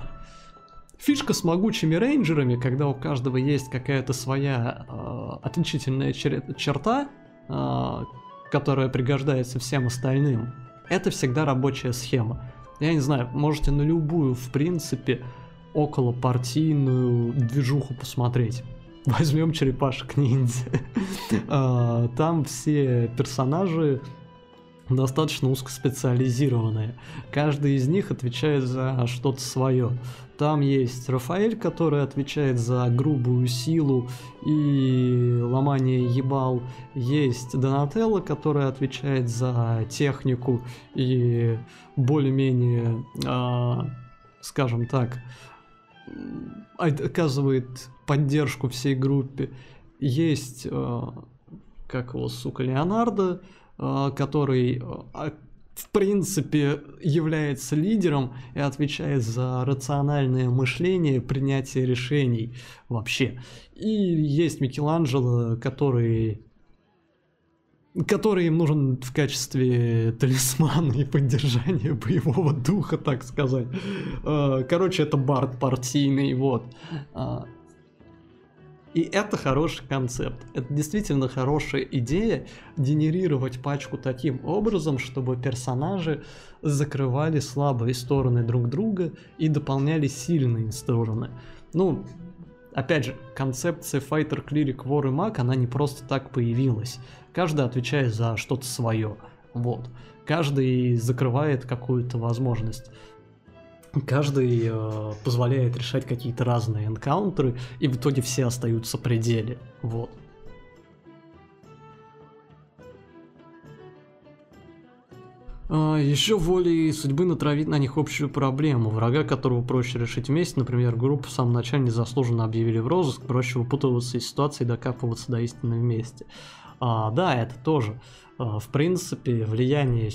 Фишка с могучими рейнджерами, когда у каждого есть какая-то своя э, отличительная чер- черта, э, которая пригождается всем остальным, это всегда рабочая схема. Я не знаю, можете на любую, в принципе, около партийную движуху посмотреть. [LAUGHS] Возьмем черепашек ниндзя. А, [LAUGHS] там все персонажи достаточно узкоспециализированные. Каждый из них отвечает за что-то свое. Там есть Рафаэль, который отвечает за грубую силу и ломание ебал. Есть Донателло, который отвечает за технику и более-менее, э, скажем так, оказывает поддержку всей группе. Есть, э, как его, сука, Леонардо, э, который в принципе является лидером и отвечает за рациональное мышление, принятие решений вообще. И есть Микеланджело, который который им нужен в качестве талисмана и поддержания боевого духа, так сказать. Э, короче, это бард партийный, вот. И это хороший концепт. Это действительно хорошая идея генерировать пачку таким образом, чтобы персонажи закрывали слабые стороны друг друга и дополняли сильные стороны. Ну, опять же, концепция Fighter, Cleric, War и Mag, она не просто так появилась. Каждый отвечает за что-то свое. Вот. Каждый закрывает какую-то возможность каждый э, позволяет решать какие-то разные энкаунтеры, и в итоге все остаются в пределе. Вот. А, Еще волей судьбы натравить на них общую проблему. Врага, которого проще решить вместе, например, группу в самом начале незаслуженно объявили в розыск, проще выпутываться из ситуации и докапываться до истины вместе. А, да, это тоже. А, в принципе, влияние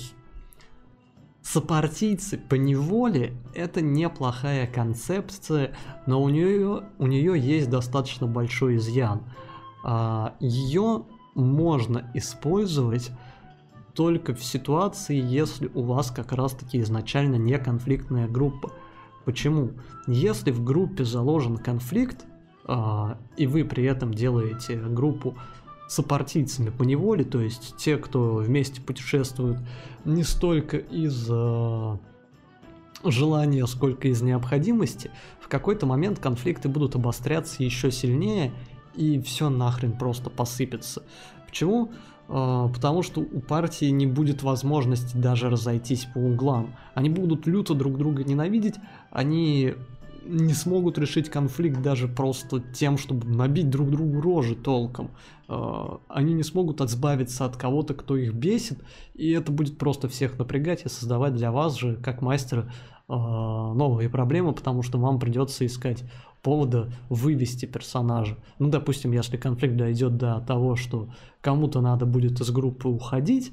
Сопартийцы по неволе это неплохая концепция, но у нее, у нее есть достаточно большой изъян. А, ее можно использовать только в ситуации, если у вас как раз таки изначально не конфликтная группа. Почему? Если в группе заложен конфликт, а, и вы при этом делаете группу сопартийцами по неволе, то есть те, кто вместе путешествуют не столько из э, желания, сколько из необходимости, в какой-то момент конфликты будут обостряться еще сильнее, и все нахрен просто посыпется. Почему? Э, потому что у партии не будет возможности даже разойтись по углам. Они будут люто друг друга ненавидеть, они не смогут решить конфликт даже просто тем, чтобы набить друг другу рожи толком. А, они не смогут избавиться от кого-то, кто их бесит, и это будет просто всех напрягать и создавать для вас же, как мастера, а, новые проблемы, потому что вам придется искать повода вывести персонажа. Ну, допустим, если конфликт дойдет до того, что кому-то надо будет из группы уходить,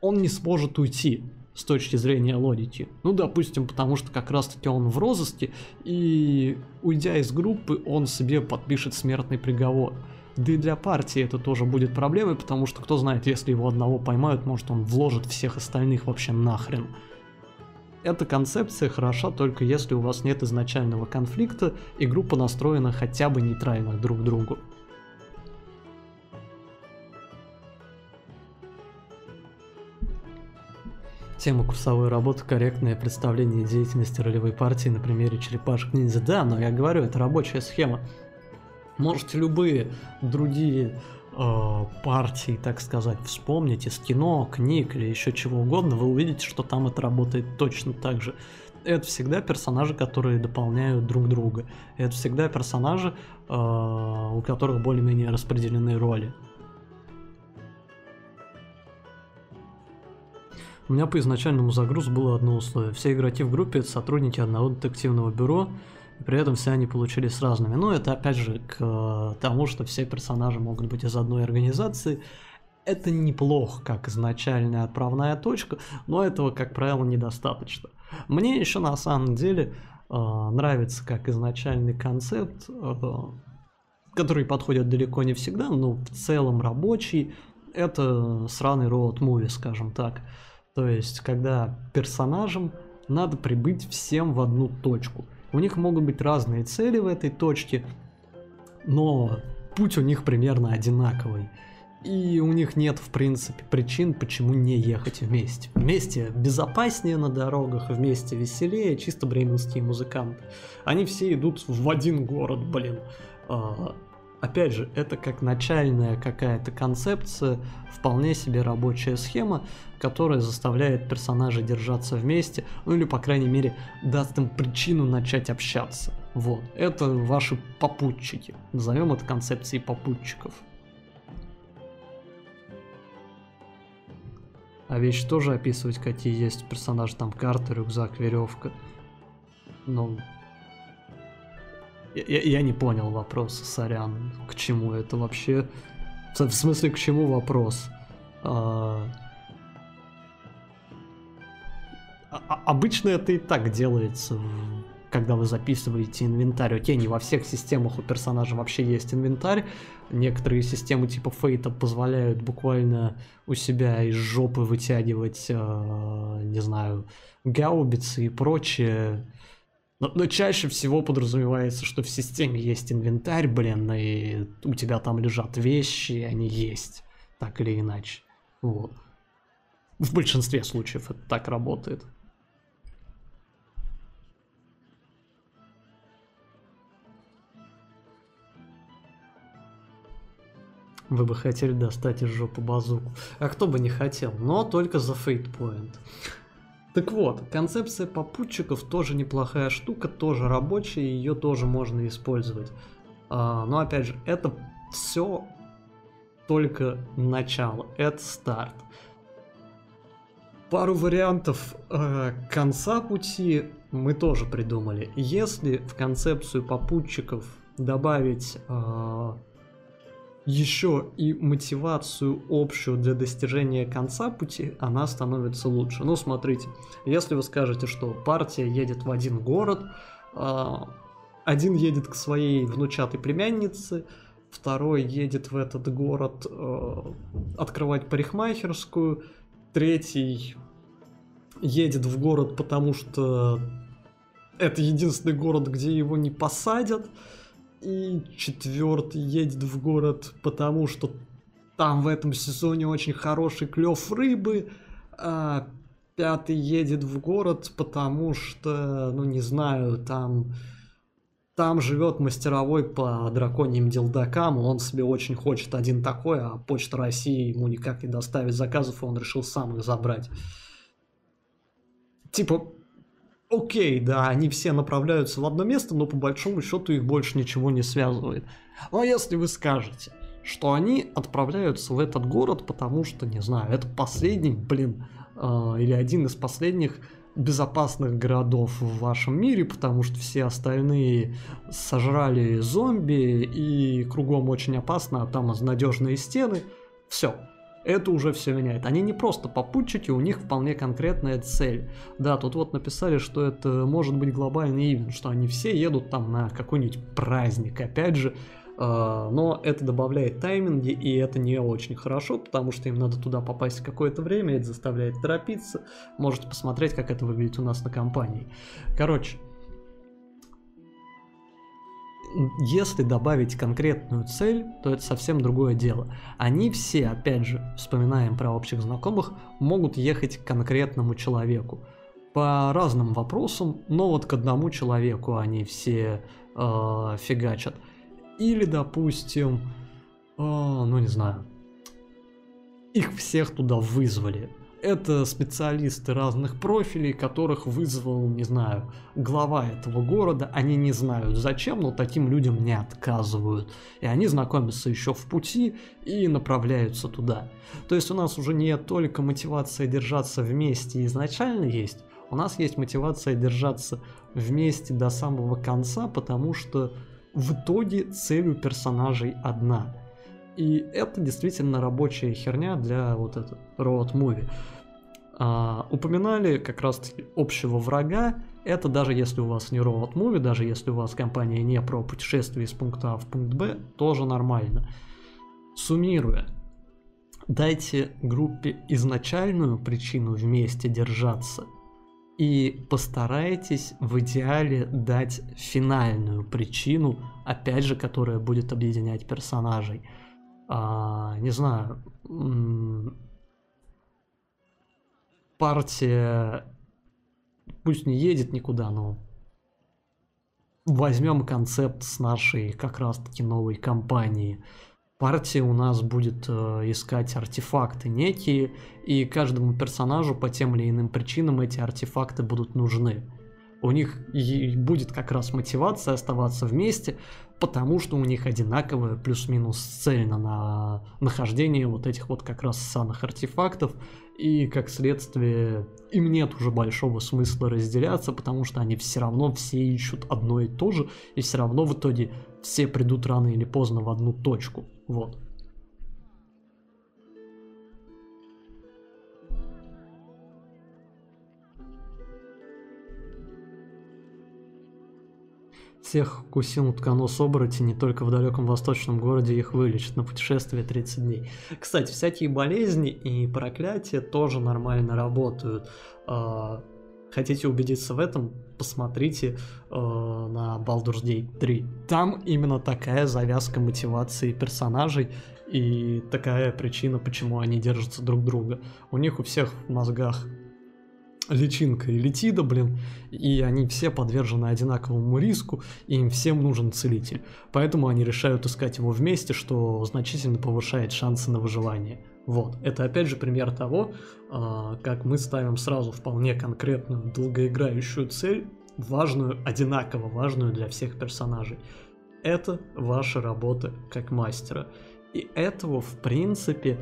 он не сможет уйти с точки зрения логики. Ну, допустим, потому что как раз-таки он в розыске, и уйдя из группы, он себе подпишет смертный приговор. Да и для партии это тоже будет проблемой, потому что кто знает, если его одного поймают, может он вложит всех остальных вообще нахрен. эта концепция хороша только если у вас нет изначального конфликта и группа настроена хотя бы нейтрально друг к другу. Тема курсовой работы, корректное представление деятельности ролевой партии на примере черепашек ниндзя. Да, но я говорю, это рабочая схема. Можете любые другие э, партии, так сказать, вспомнить из кино, книг или еще чего угодно, вы увидите, что там это работает точно так же. Это всегда персонажи, которые дополняют друг друга. Это всегда персонажи, э, у которых более-менее распределены роли. У меня по изначальному загрузу было одно условие. Все игроки в группе это сотрудники одного детективного бюро, и при этом все они получились разными. Но это опять же к э, тому, что все персонажи могут быть из одной организации. Это неплохо, как изначальная отправная точка, но этого, как правило, недостаточно. Мне еще на самом деле э, нравится как изначальный концепт, э, который подходит далеко не всегда, но в целом рабочий. Это сраный роуд муви, скажем так. То есть, когда персонажам надо прибыть всем в одну точку. У них могут быть разные цели в этой точке, но путь у них примерно одинаковый. И у них нет, в принципе, причин, почему не ехать вместе. Вместе безопаснее на дорогах, вместе веселее, чисто бременские музыканты. Они все идут в один город, блин. Опять же, это как начальная какая-то концепция, вполне себе рабочая схема, которая заставляет персонажей держаться вместе, ну или, по крайней мере, даст им причину начать общаться. Вот, это ваши попутчики. Назовем это концепцией попутчиков. А вещи тоже описывать, какие есть персонажи, там карта, рюкзак, веревка. Ну, я, я не понял вопрос, сорян. К чему это вообще? В смысле, к чему вопрос? А, а обычно это и так делается, когда вы записываете инвентарь. Окей, не во всех системах у персонажа вообще есть инвентарь. Некоторые системы типа Фейта позволяют буквально у себя из жопы вытягивать, э, не знаю, гаубицы и прочее. Но, но чаще всего подразумевается, что в системе есть инвентарь, блин, и у тебя там лежат вещи, и они есть, так или иначе. Вот. В большинстве случаев это так работает. Вы бы хотели достать из жопы базуку. А кто бы не хотел, но только за Point. Так вот, концепция попутчиков тоже неплохая штука, тоже рабочая, ее тоже можно использовать. А, но опять же, это все только начало, это старт. Пару вариантов э, конца пути мы тоже придумали. Если в концепцию попутчиков добавить э, еще и мотивацию общую для достижения конца пути, она становится лучше. Ну, смотрите, если вы скажете, что партия едет в один город, а, один едет к своей внучатой племяннице, второй едет в этот город а, открывать парикмахерскую, третий едет в город, потому что это единственный город, где его не посадят, и четвертый едет в город, потому что там в этом сезоне очень хороший клев рыбы. А пятый едет в город, потому что, ну не знаю, там там живет мастеровой по драконьим делдакам, он себе очень хочет один такой, а Почта России ему никак не доставит заказов, и он решил сам их забрать. Типа, окей, да, они все направляются в одно место, но по большому счету их больше ничего не связывает. Но если вы скажете, что они отправляются в этот город, потому что, не знаю, это последний, блин, э, или один из последних безопасных городов в вашем мире, потому что все остальные сожрали зомби и кругом очень опасно, а там надежные стены. Все, это уже все меняет. Они не просто попутчики, у них вполне конкретная цель. Да, тут вот написали, что это может быть глобальный ивент, что они все едут там на какой-нибудь праздник. Опять же, А, но это добавляет тайминги, и это не очень хорошо, потому что им надо туда попасть какое-то время, это заставляет торопиться. Можете посмотреть, как это выглядит у нас на компании. Короче, если добавить конкретную цель, то это совсем другое дело. Они все, опять же, вспоминаем про общих знакомых, могут ехать к конкретному человеку по разным вопросам, но вот к одному человеку они все э, фигачат. Или, допустим, э, ну не знаю, их всех туда вызвали. Это специалисты разных профилей, которых вызвал, не знаю, глава этого города. Они не знают зачем, но таким людям не отказывают. И они знакомятся еще в пути и направляются туда. То есть у нас уже не только мотивация держаться вместе изначально есть, у нас есть мотивация держаться вместе до самого конца, потому что в итоге цель у персонажей одна. И это действительно рабочая херня для вот этого road movie. А, упоминали как раз общего врага. Это даже если у вас не road movie, даже если у вас компания не про путешествие из пункта А в пункт Б, тоже нормально. Суммируя, дайте группе изначальную причину вместе держаться – и постарайтесь в идеале дать финальную причину, опять же, которая будет объединять персонажей. А, не знаю, партия пусть не едет никуда, но возьмем концепт с нашей как раз-таки новой компании – партия у нас будет э, искать артефакты некие, и каждому персонажу по тем или иным причинам эти артефакты будут нужны. У них и будет как раз мотивация оставаться вместе, потому что у них одинаковая плюс-минус цель на нахождение вот этих вот как раз санных артефактов, и как следствие им нет уже большого смысла разделяться, потому что они все равно все ищут одно и то же, и все равно в итоге все придут рано или поздно в одну точку. Вот. Всех кусил утконос оборотень, не только в далеком восточном городе их вылечат на путешествие 30 дней. Кстати, всякие болезни и проклятия тоже нормально работают. А, хотите убедиться в этом, посмотрите э, на Baldur's Gate 3. Там именно такая завязка мотивации персонажей и такая причина, почему они держатся друг друга. У них у всех в мозгах личинка и летида, блин, и они все подвержены одинаковому риску, и им всем нужен целитель. Поэтому они решают искать его вместе, что значительно повышает шансы на выживание. Вот, это опять же пример того, а, как мы ставим сразу вполне конкретную долгоиграющую цель, важную, одинаково важную для всех персонажей. Это ваша работа как мастера. И этого, в принципе,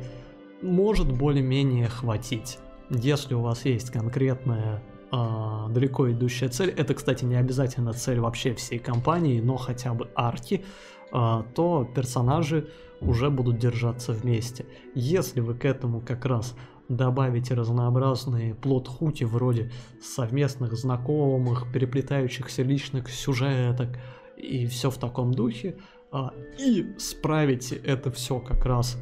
может более-менее хватить. Если у вас есть конкретная э, далеко идущая цель, это, кстати, не обязательно цель вообще всей компании, но хотя бы арки, э, то персонажи уже будут держаться вместе. Если вы к этому как раз добавите разнообразные плод-хути вроде совместных знакомых, переплетающихся личных сюжеток и все в таком духе, а, и справите это все как раз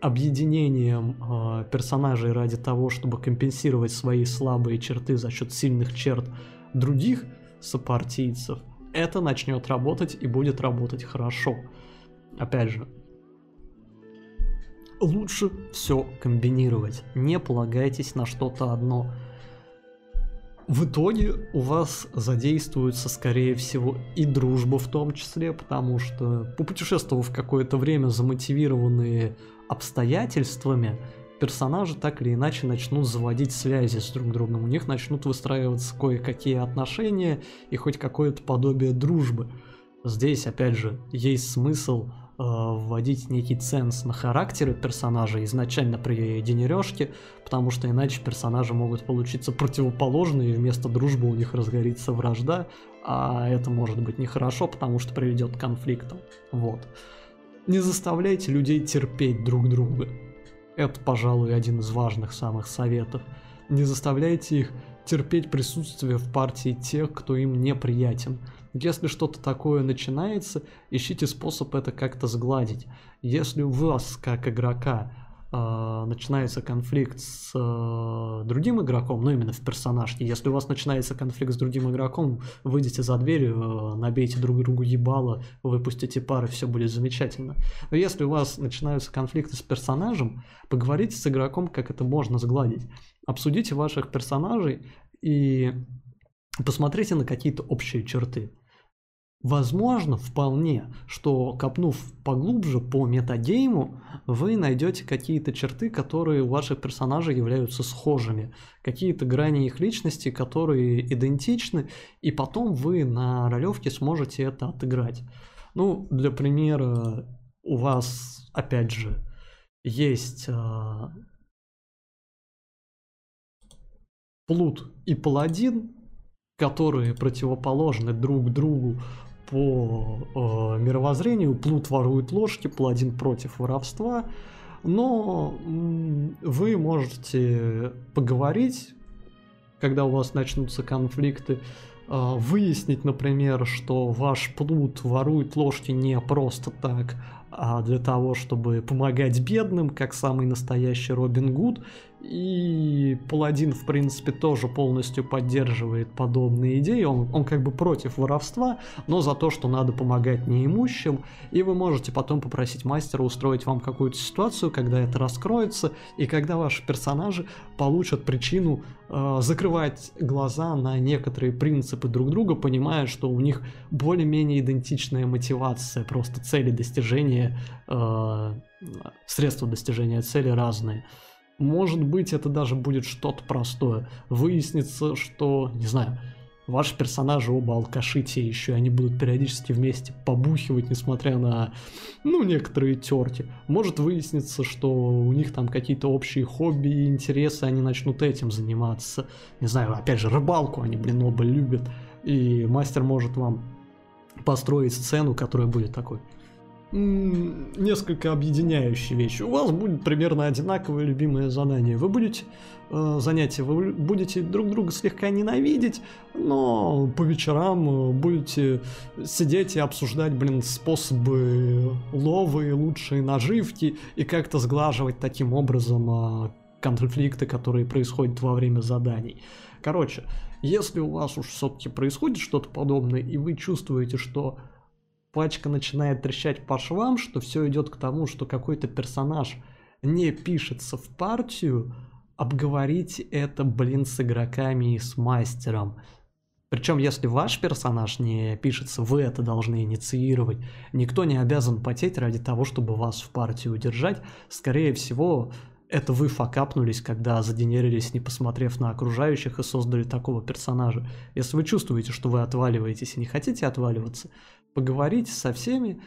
объединением э, персонажей ради того, чтобы компенсировать свои слабые черты за счет сильных черт других сопартийцев, это начнет работать и будет работать хорошо. Опять же, лучше все комбинировать. Не полагайтесь на что-то одно. В итоге у вас задействуется, скорее всего, и дружба в том числе, потому что, попутешествовав какое-то время замотивированные обстоятельствами, персонажи так или иначе начнут заводить связи с друг другом, у них начнут выстраиваться кое-какие отношения и хоть какое-то подобие дружбы. Здесь, опять же, есть смысл Э, вводить некий ценз на характеры персонажа изначально при генережке, потому что иначе персонажи могут получиться противоположные, и вместо дружбы у них разгорится вражда, а это может быть нехорошо, потому что приведет к конфликтам. Вот. Не заставляйте людей терпеть друг друга. Это, пожалуй, один из важных самых советов. Не заставляйте их терпеть присутствие в партии тех, кто им неприятен. Если что-то такое начинается, ищите способ это как-то сгладить. Если у вас, как игрока, начинается конфликт с э, другим игроком, ну именно в персонажке, если у вас начинается конфликт с другим игроком, выйдите за дверь, э, набейте друг другу ебало, выпустите пары, все будет замечательно. Но если у вас начинаются конфликты с персонажем, поговорите с игроком, как это можно сгладить. Обсудите ваших персонажей и посмотрите на какие-то общие черты. Возможно, вполне, что копнув поглубже по метагейму, вы найдете какие-то черты, которые у ваших персонажей являются схожими, какие-то грани их личности, которые идентичны, и потом вы на ролевке сможете это отыграть. Ну, для примера, у вас, опять же, есть э, Плут и Паладин, которые противоположны друг другу по э, мировоззрению. Плут ворует ложки, паладин против воровства. Но вы можете поговорить, когда у вас начнутся конфликты, э, выяснить, например, что ваш плут ворует ложки не просто так, а для того, чтобы помогать бедным, как самый настоящий Робин Гуд, и Паладин, в принципе, тоже полностью поддерживает подобные идеи. Он, он как бы против воровства, но за то, что надо помогать неимущим. И вы можете потом попросить мастера устроить вам какую-то ситуацию, когда это раскроется, и когда ваши персонажи получат причину э, закрывать глаза на некоторые принципы друг друга, понимая, что у них более-менее идентичная мотивация, просто цели достижения, э, средства достижения цели разные. Может быть, это даже будет что-то простое. Выяснится, что, не знаю, ваши персонажи оба алкаши еще, они будут периодически вместе побухивать, несмотря на, ну, некоторые терки. Может выясниться, что у них там какие-то общие хобби и интересы, они начнут этим заниматься. Не знаю, опять же, рыбалку они, блин, оба любят. И мастер может вам построить сцену, которая будет такой несколько объединяющие вещи. У вас будет примерно одинаковое любимое задание. Вы будете э, занятия, вы будете друг друга слегка ненавидеть, но по вечерам э, будете сидеть и обсуждать, блин, способы лова и лучшие наживки и как-то сглаживать таким образом э, конфликты, которые происходят во время заданий. Короче, если у вас уж все-таки происходит что-то подобное, и вы чувствуете, что пачка начинает трещать по швам, что все идет к тому, что какой-то персонаж не пишется в партию, обговорите это, блин, с игроками и с мастером. Причем, если ваш персонаж не пишется, вы это должны инициировать. Никто не обязан потеть ради того, чтобы вас в партию удержать. Скорее всего, это вы факапнулись, когда заденерились, не посмотрев на окружающих и создали такого персонажа. Если вы чувствуете, что вы отваливаетесь и не хотите отваливаться, поговорите со всеми,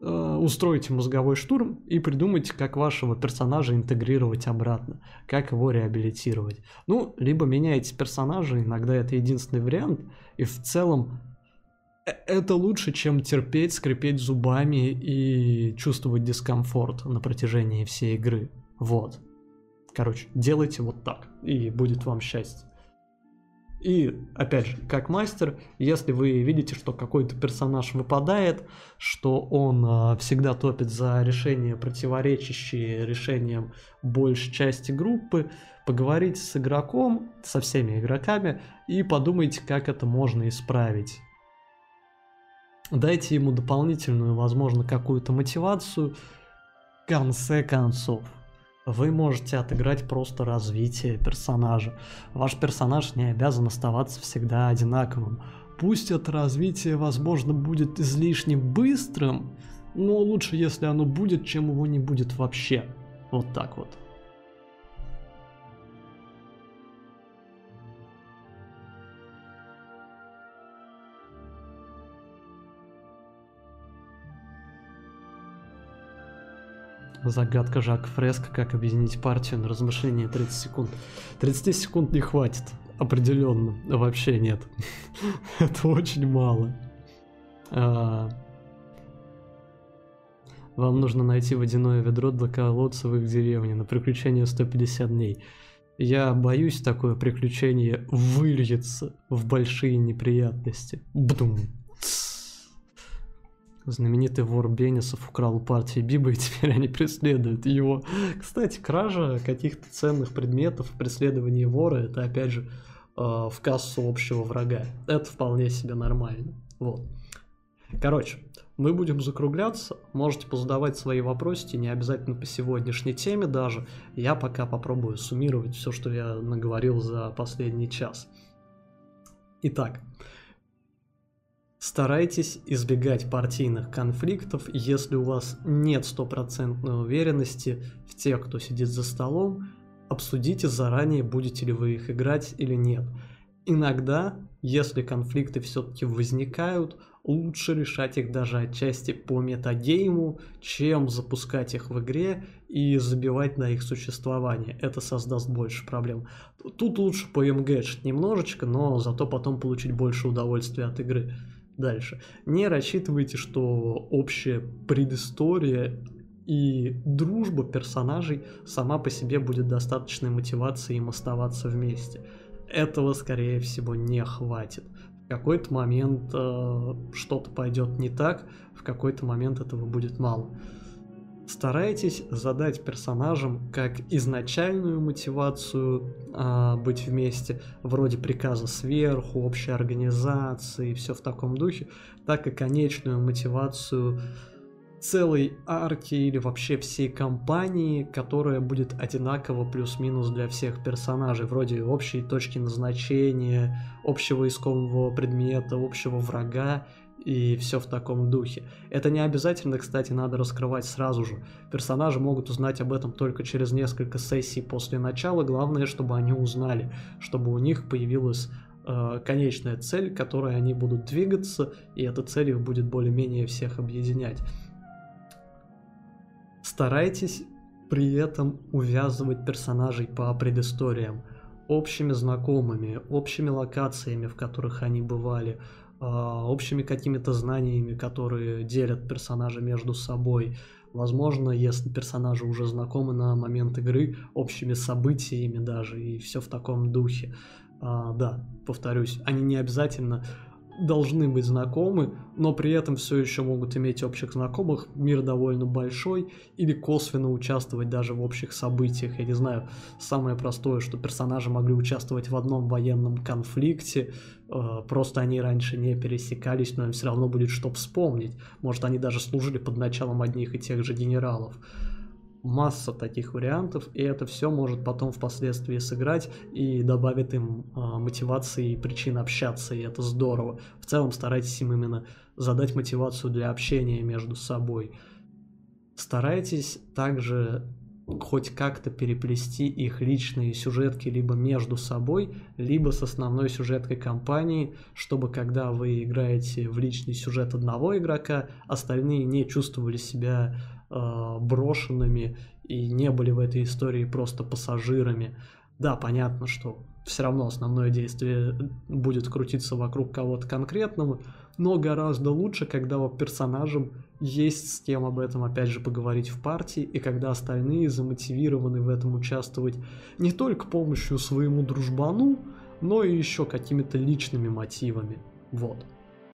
э, устройте мозговой штурм и придумайте, как вашего персонажа интегрировать обратно, как его реабилитировать. Ну, либо меняете персонажа, иногда это единственный вариант, и в целом э, это лучше, чем терпеть, скрипеть зубами и чувствовать дискомфорт на протяжении всей игры. Вот. Короче, делайте вот так, и будет вам счастье. И, опять же, как мастер, если вы видите, что какой-то персонаж выпадает, что он э, всегда топит за решения, противоречащие решениям большей части группы, поговорите с игроком, со всеми игроками, и подумайте, как это можно исправить. Дайте ему дополнительную, возможно, какую-то мотивацию в конце концов вы можете отыграть просто развитие персонажа. Ваш персонаж не обязан оставаться всегда одинаковым. Пусть это развитие, возможно, будет излишне быстрым, но лучше, если оно будет, чем его не будет вообще. Вот так вот. Загадка Жак Фреско, как объединить партию на размышление 30 секунд. 30 секунд не хватит, определенно, вообще нет. [LAUGHS] Это очень мало. А, вам нужно найти водяное ведро для колодца в их деревне на приключение 150 дней. Я боюсь, такое приключение выльется в большие неприятности. Бдум. Знаменитый вор Бенисов украл у партии Биба, и [LAUGHS] теперь они преследуют его. Кстати, кража каких-то ценных предметов, преследование вора, это опять же э, в кассу общего врага. Это вполне себе нормально. Вот. Короче, мы будем закругляться. Можете позадавать свои вопросы, не обязательно по сегодняшней теме даже. Я пока попробую суммировать все, что я наговорил за последний час. Итак, старайтесь избегать партийных конфликтов, если у вас нет стопроцентной уверенности в тех, кто сидит за столом, обсудите заранее, будете ли вы их играть или нет. Иногда, если конфликты все-таки возникают, лучше решать их даже отчасти по метагейму, чем запускать их в игре и забивать на их существование. Это создаст больше проблем. Тут лучше по МГшить немножечко, но зато потом получить больше удовольствия от игры. Дальше. Не рассчитывайте, что общая предыстория и дружба персонажей сама по себе будет достаточной мотивацией им оставаться вместе. Этого, скорее всего, не хватит. В какой-то момент э, что-то пойдет не так, в какой-то момент этого будет мало. Старайтесь задать персонажам как изначальную мотивацию э, быть вместе, вроде приказа сверху, общей организации, все в таком духе, так и конечную мотивацию целой арки или вообще всей кампании, которая будет одинаково плюс-минус для всех персонажей, вроде общей точки назначения, общего искомого предмета, общего врага и все в таком духе. Это не обязательно, кстати, надо раскрывать сразу же. Персонажи могут узнать об этом только через несколько сессий после начала. Главное, чтобы они узнали, чтобы у них появилась э, конечная цель, к которой они будут двигаться, и эта цель их будет более-менее всех объединять. Старайтесь при этом увязывать персонажей по предысториям, общими знакомыми, общими локациями, в которых они бывали, общими какими-то знаниями, которые делят персонажи между собой. Возможно, если персонажи уже знакомы на момент игры, общими событиями даже, и все в таком духе. А, да, повторюсь, они не обязательно должны быть знакомы, но при этом все еще могут иметь общих знакомых, мир довольно большой, или косвенно участвовать даже в общих событиях. Я не знаю, самое простое, что персонажи могли участвовать в одном военном конфликте, просто они раньше не пересекались, но им все равно будет что вспомнить. Может, они даже служили под началом одних и тех же генералов масса таких вариантов, и это все может потом впоследствии сыграть и добавит им э, мотивации и причин общаться, и это здорово. В целом старайтесь им именно задать мотивацию для общения между собой. Старайтесь также хоть как-то переплести их личные сюжетки либо между собой, либо с основной сюжеткой кампании, чтобы когда вы играете в личный сюжет одного игрока, остальные не чувствовали себя э, брошенными и не были в этой истории просто пассажирами. Да, понятно, что все равно основное действие будет крутиться вокруг кого-то конкретного, но гораздо лучше, когда у персонажам есть с кем об этом опять же поговорить в партии, и когда остальные замотивированы в этом участвовать не только помощью своему дружбану, но и еще какими-то личными мотивами. Вот.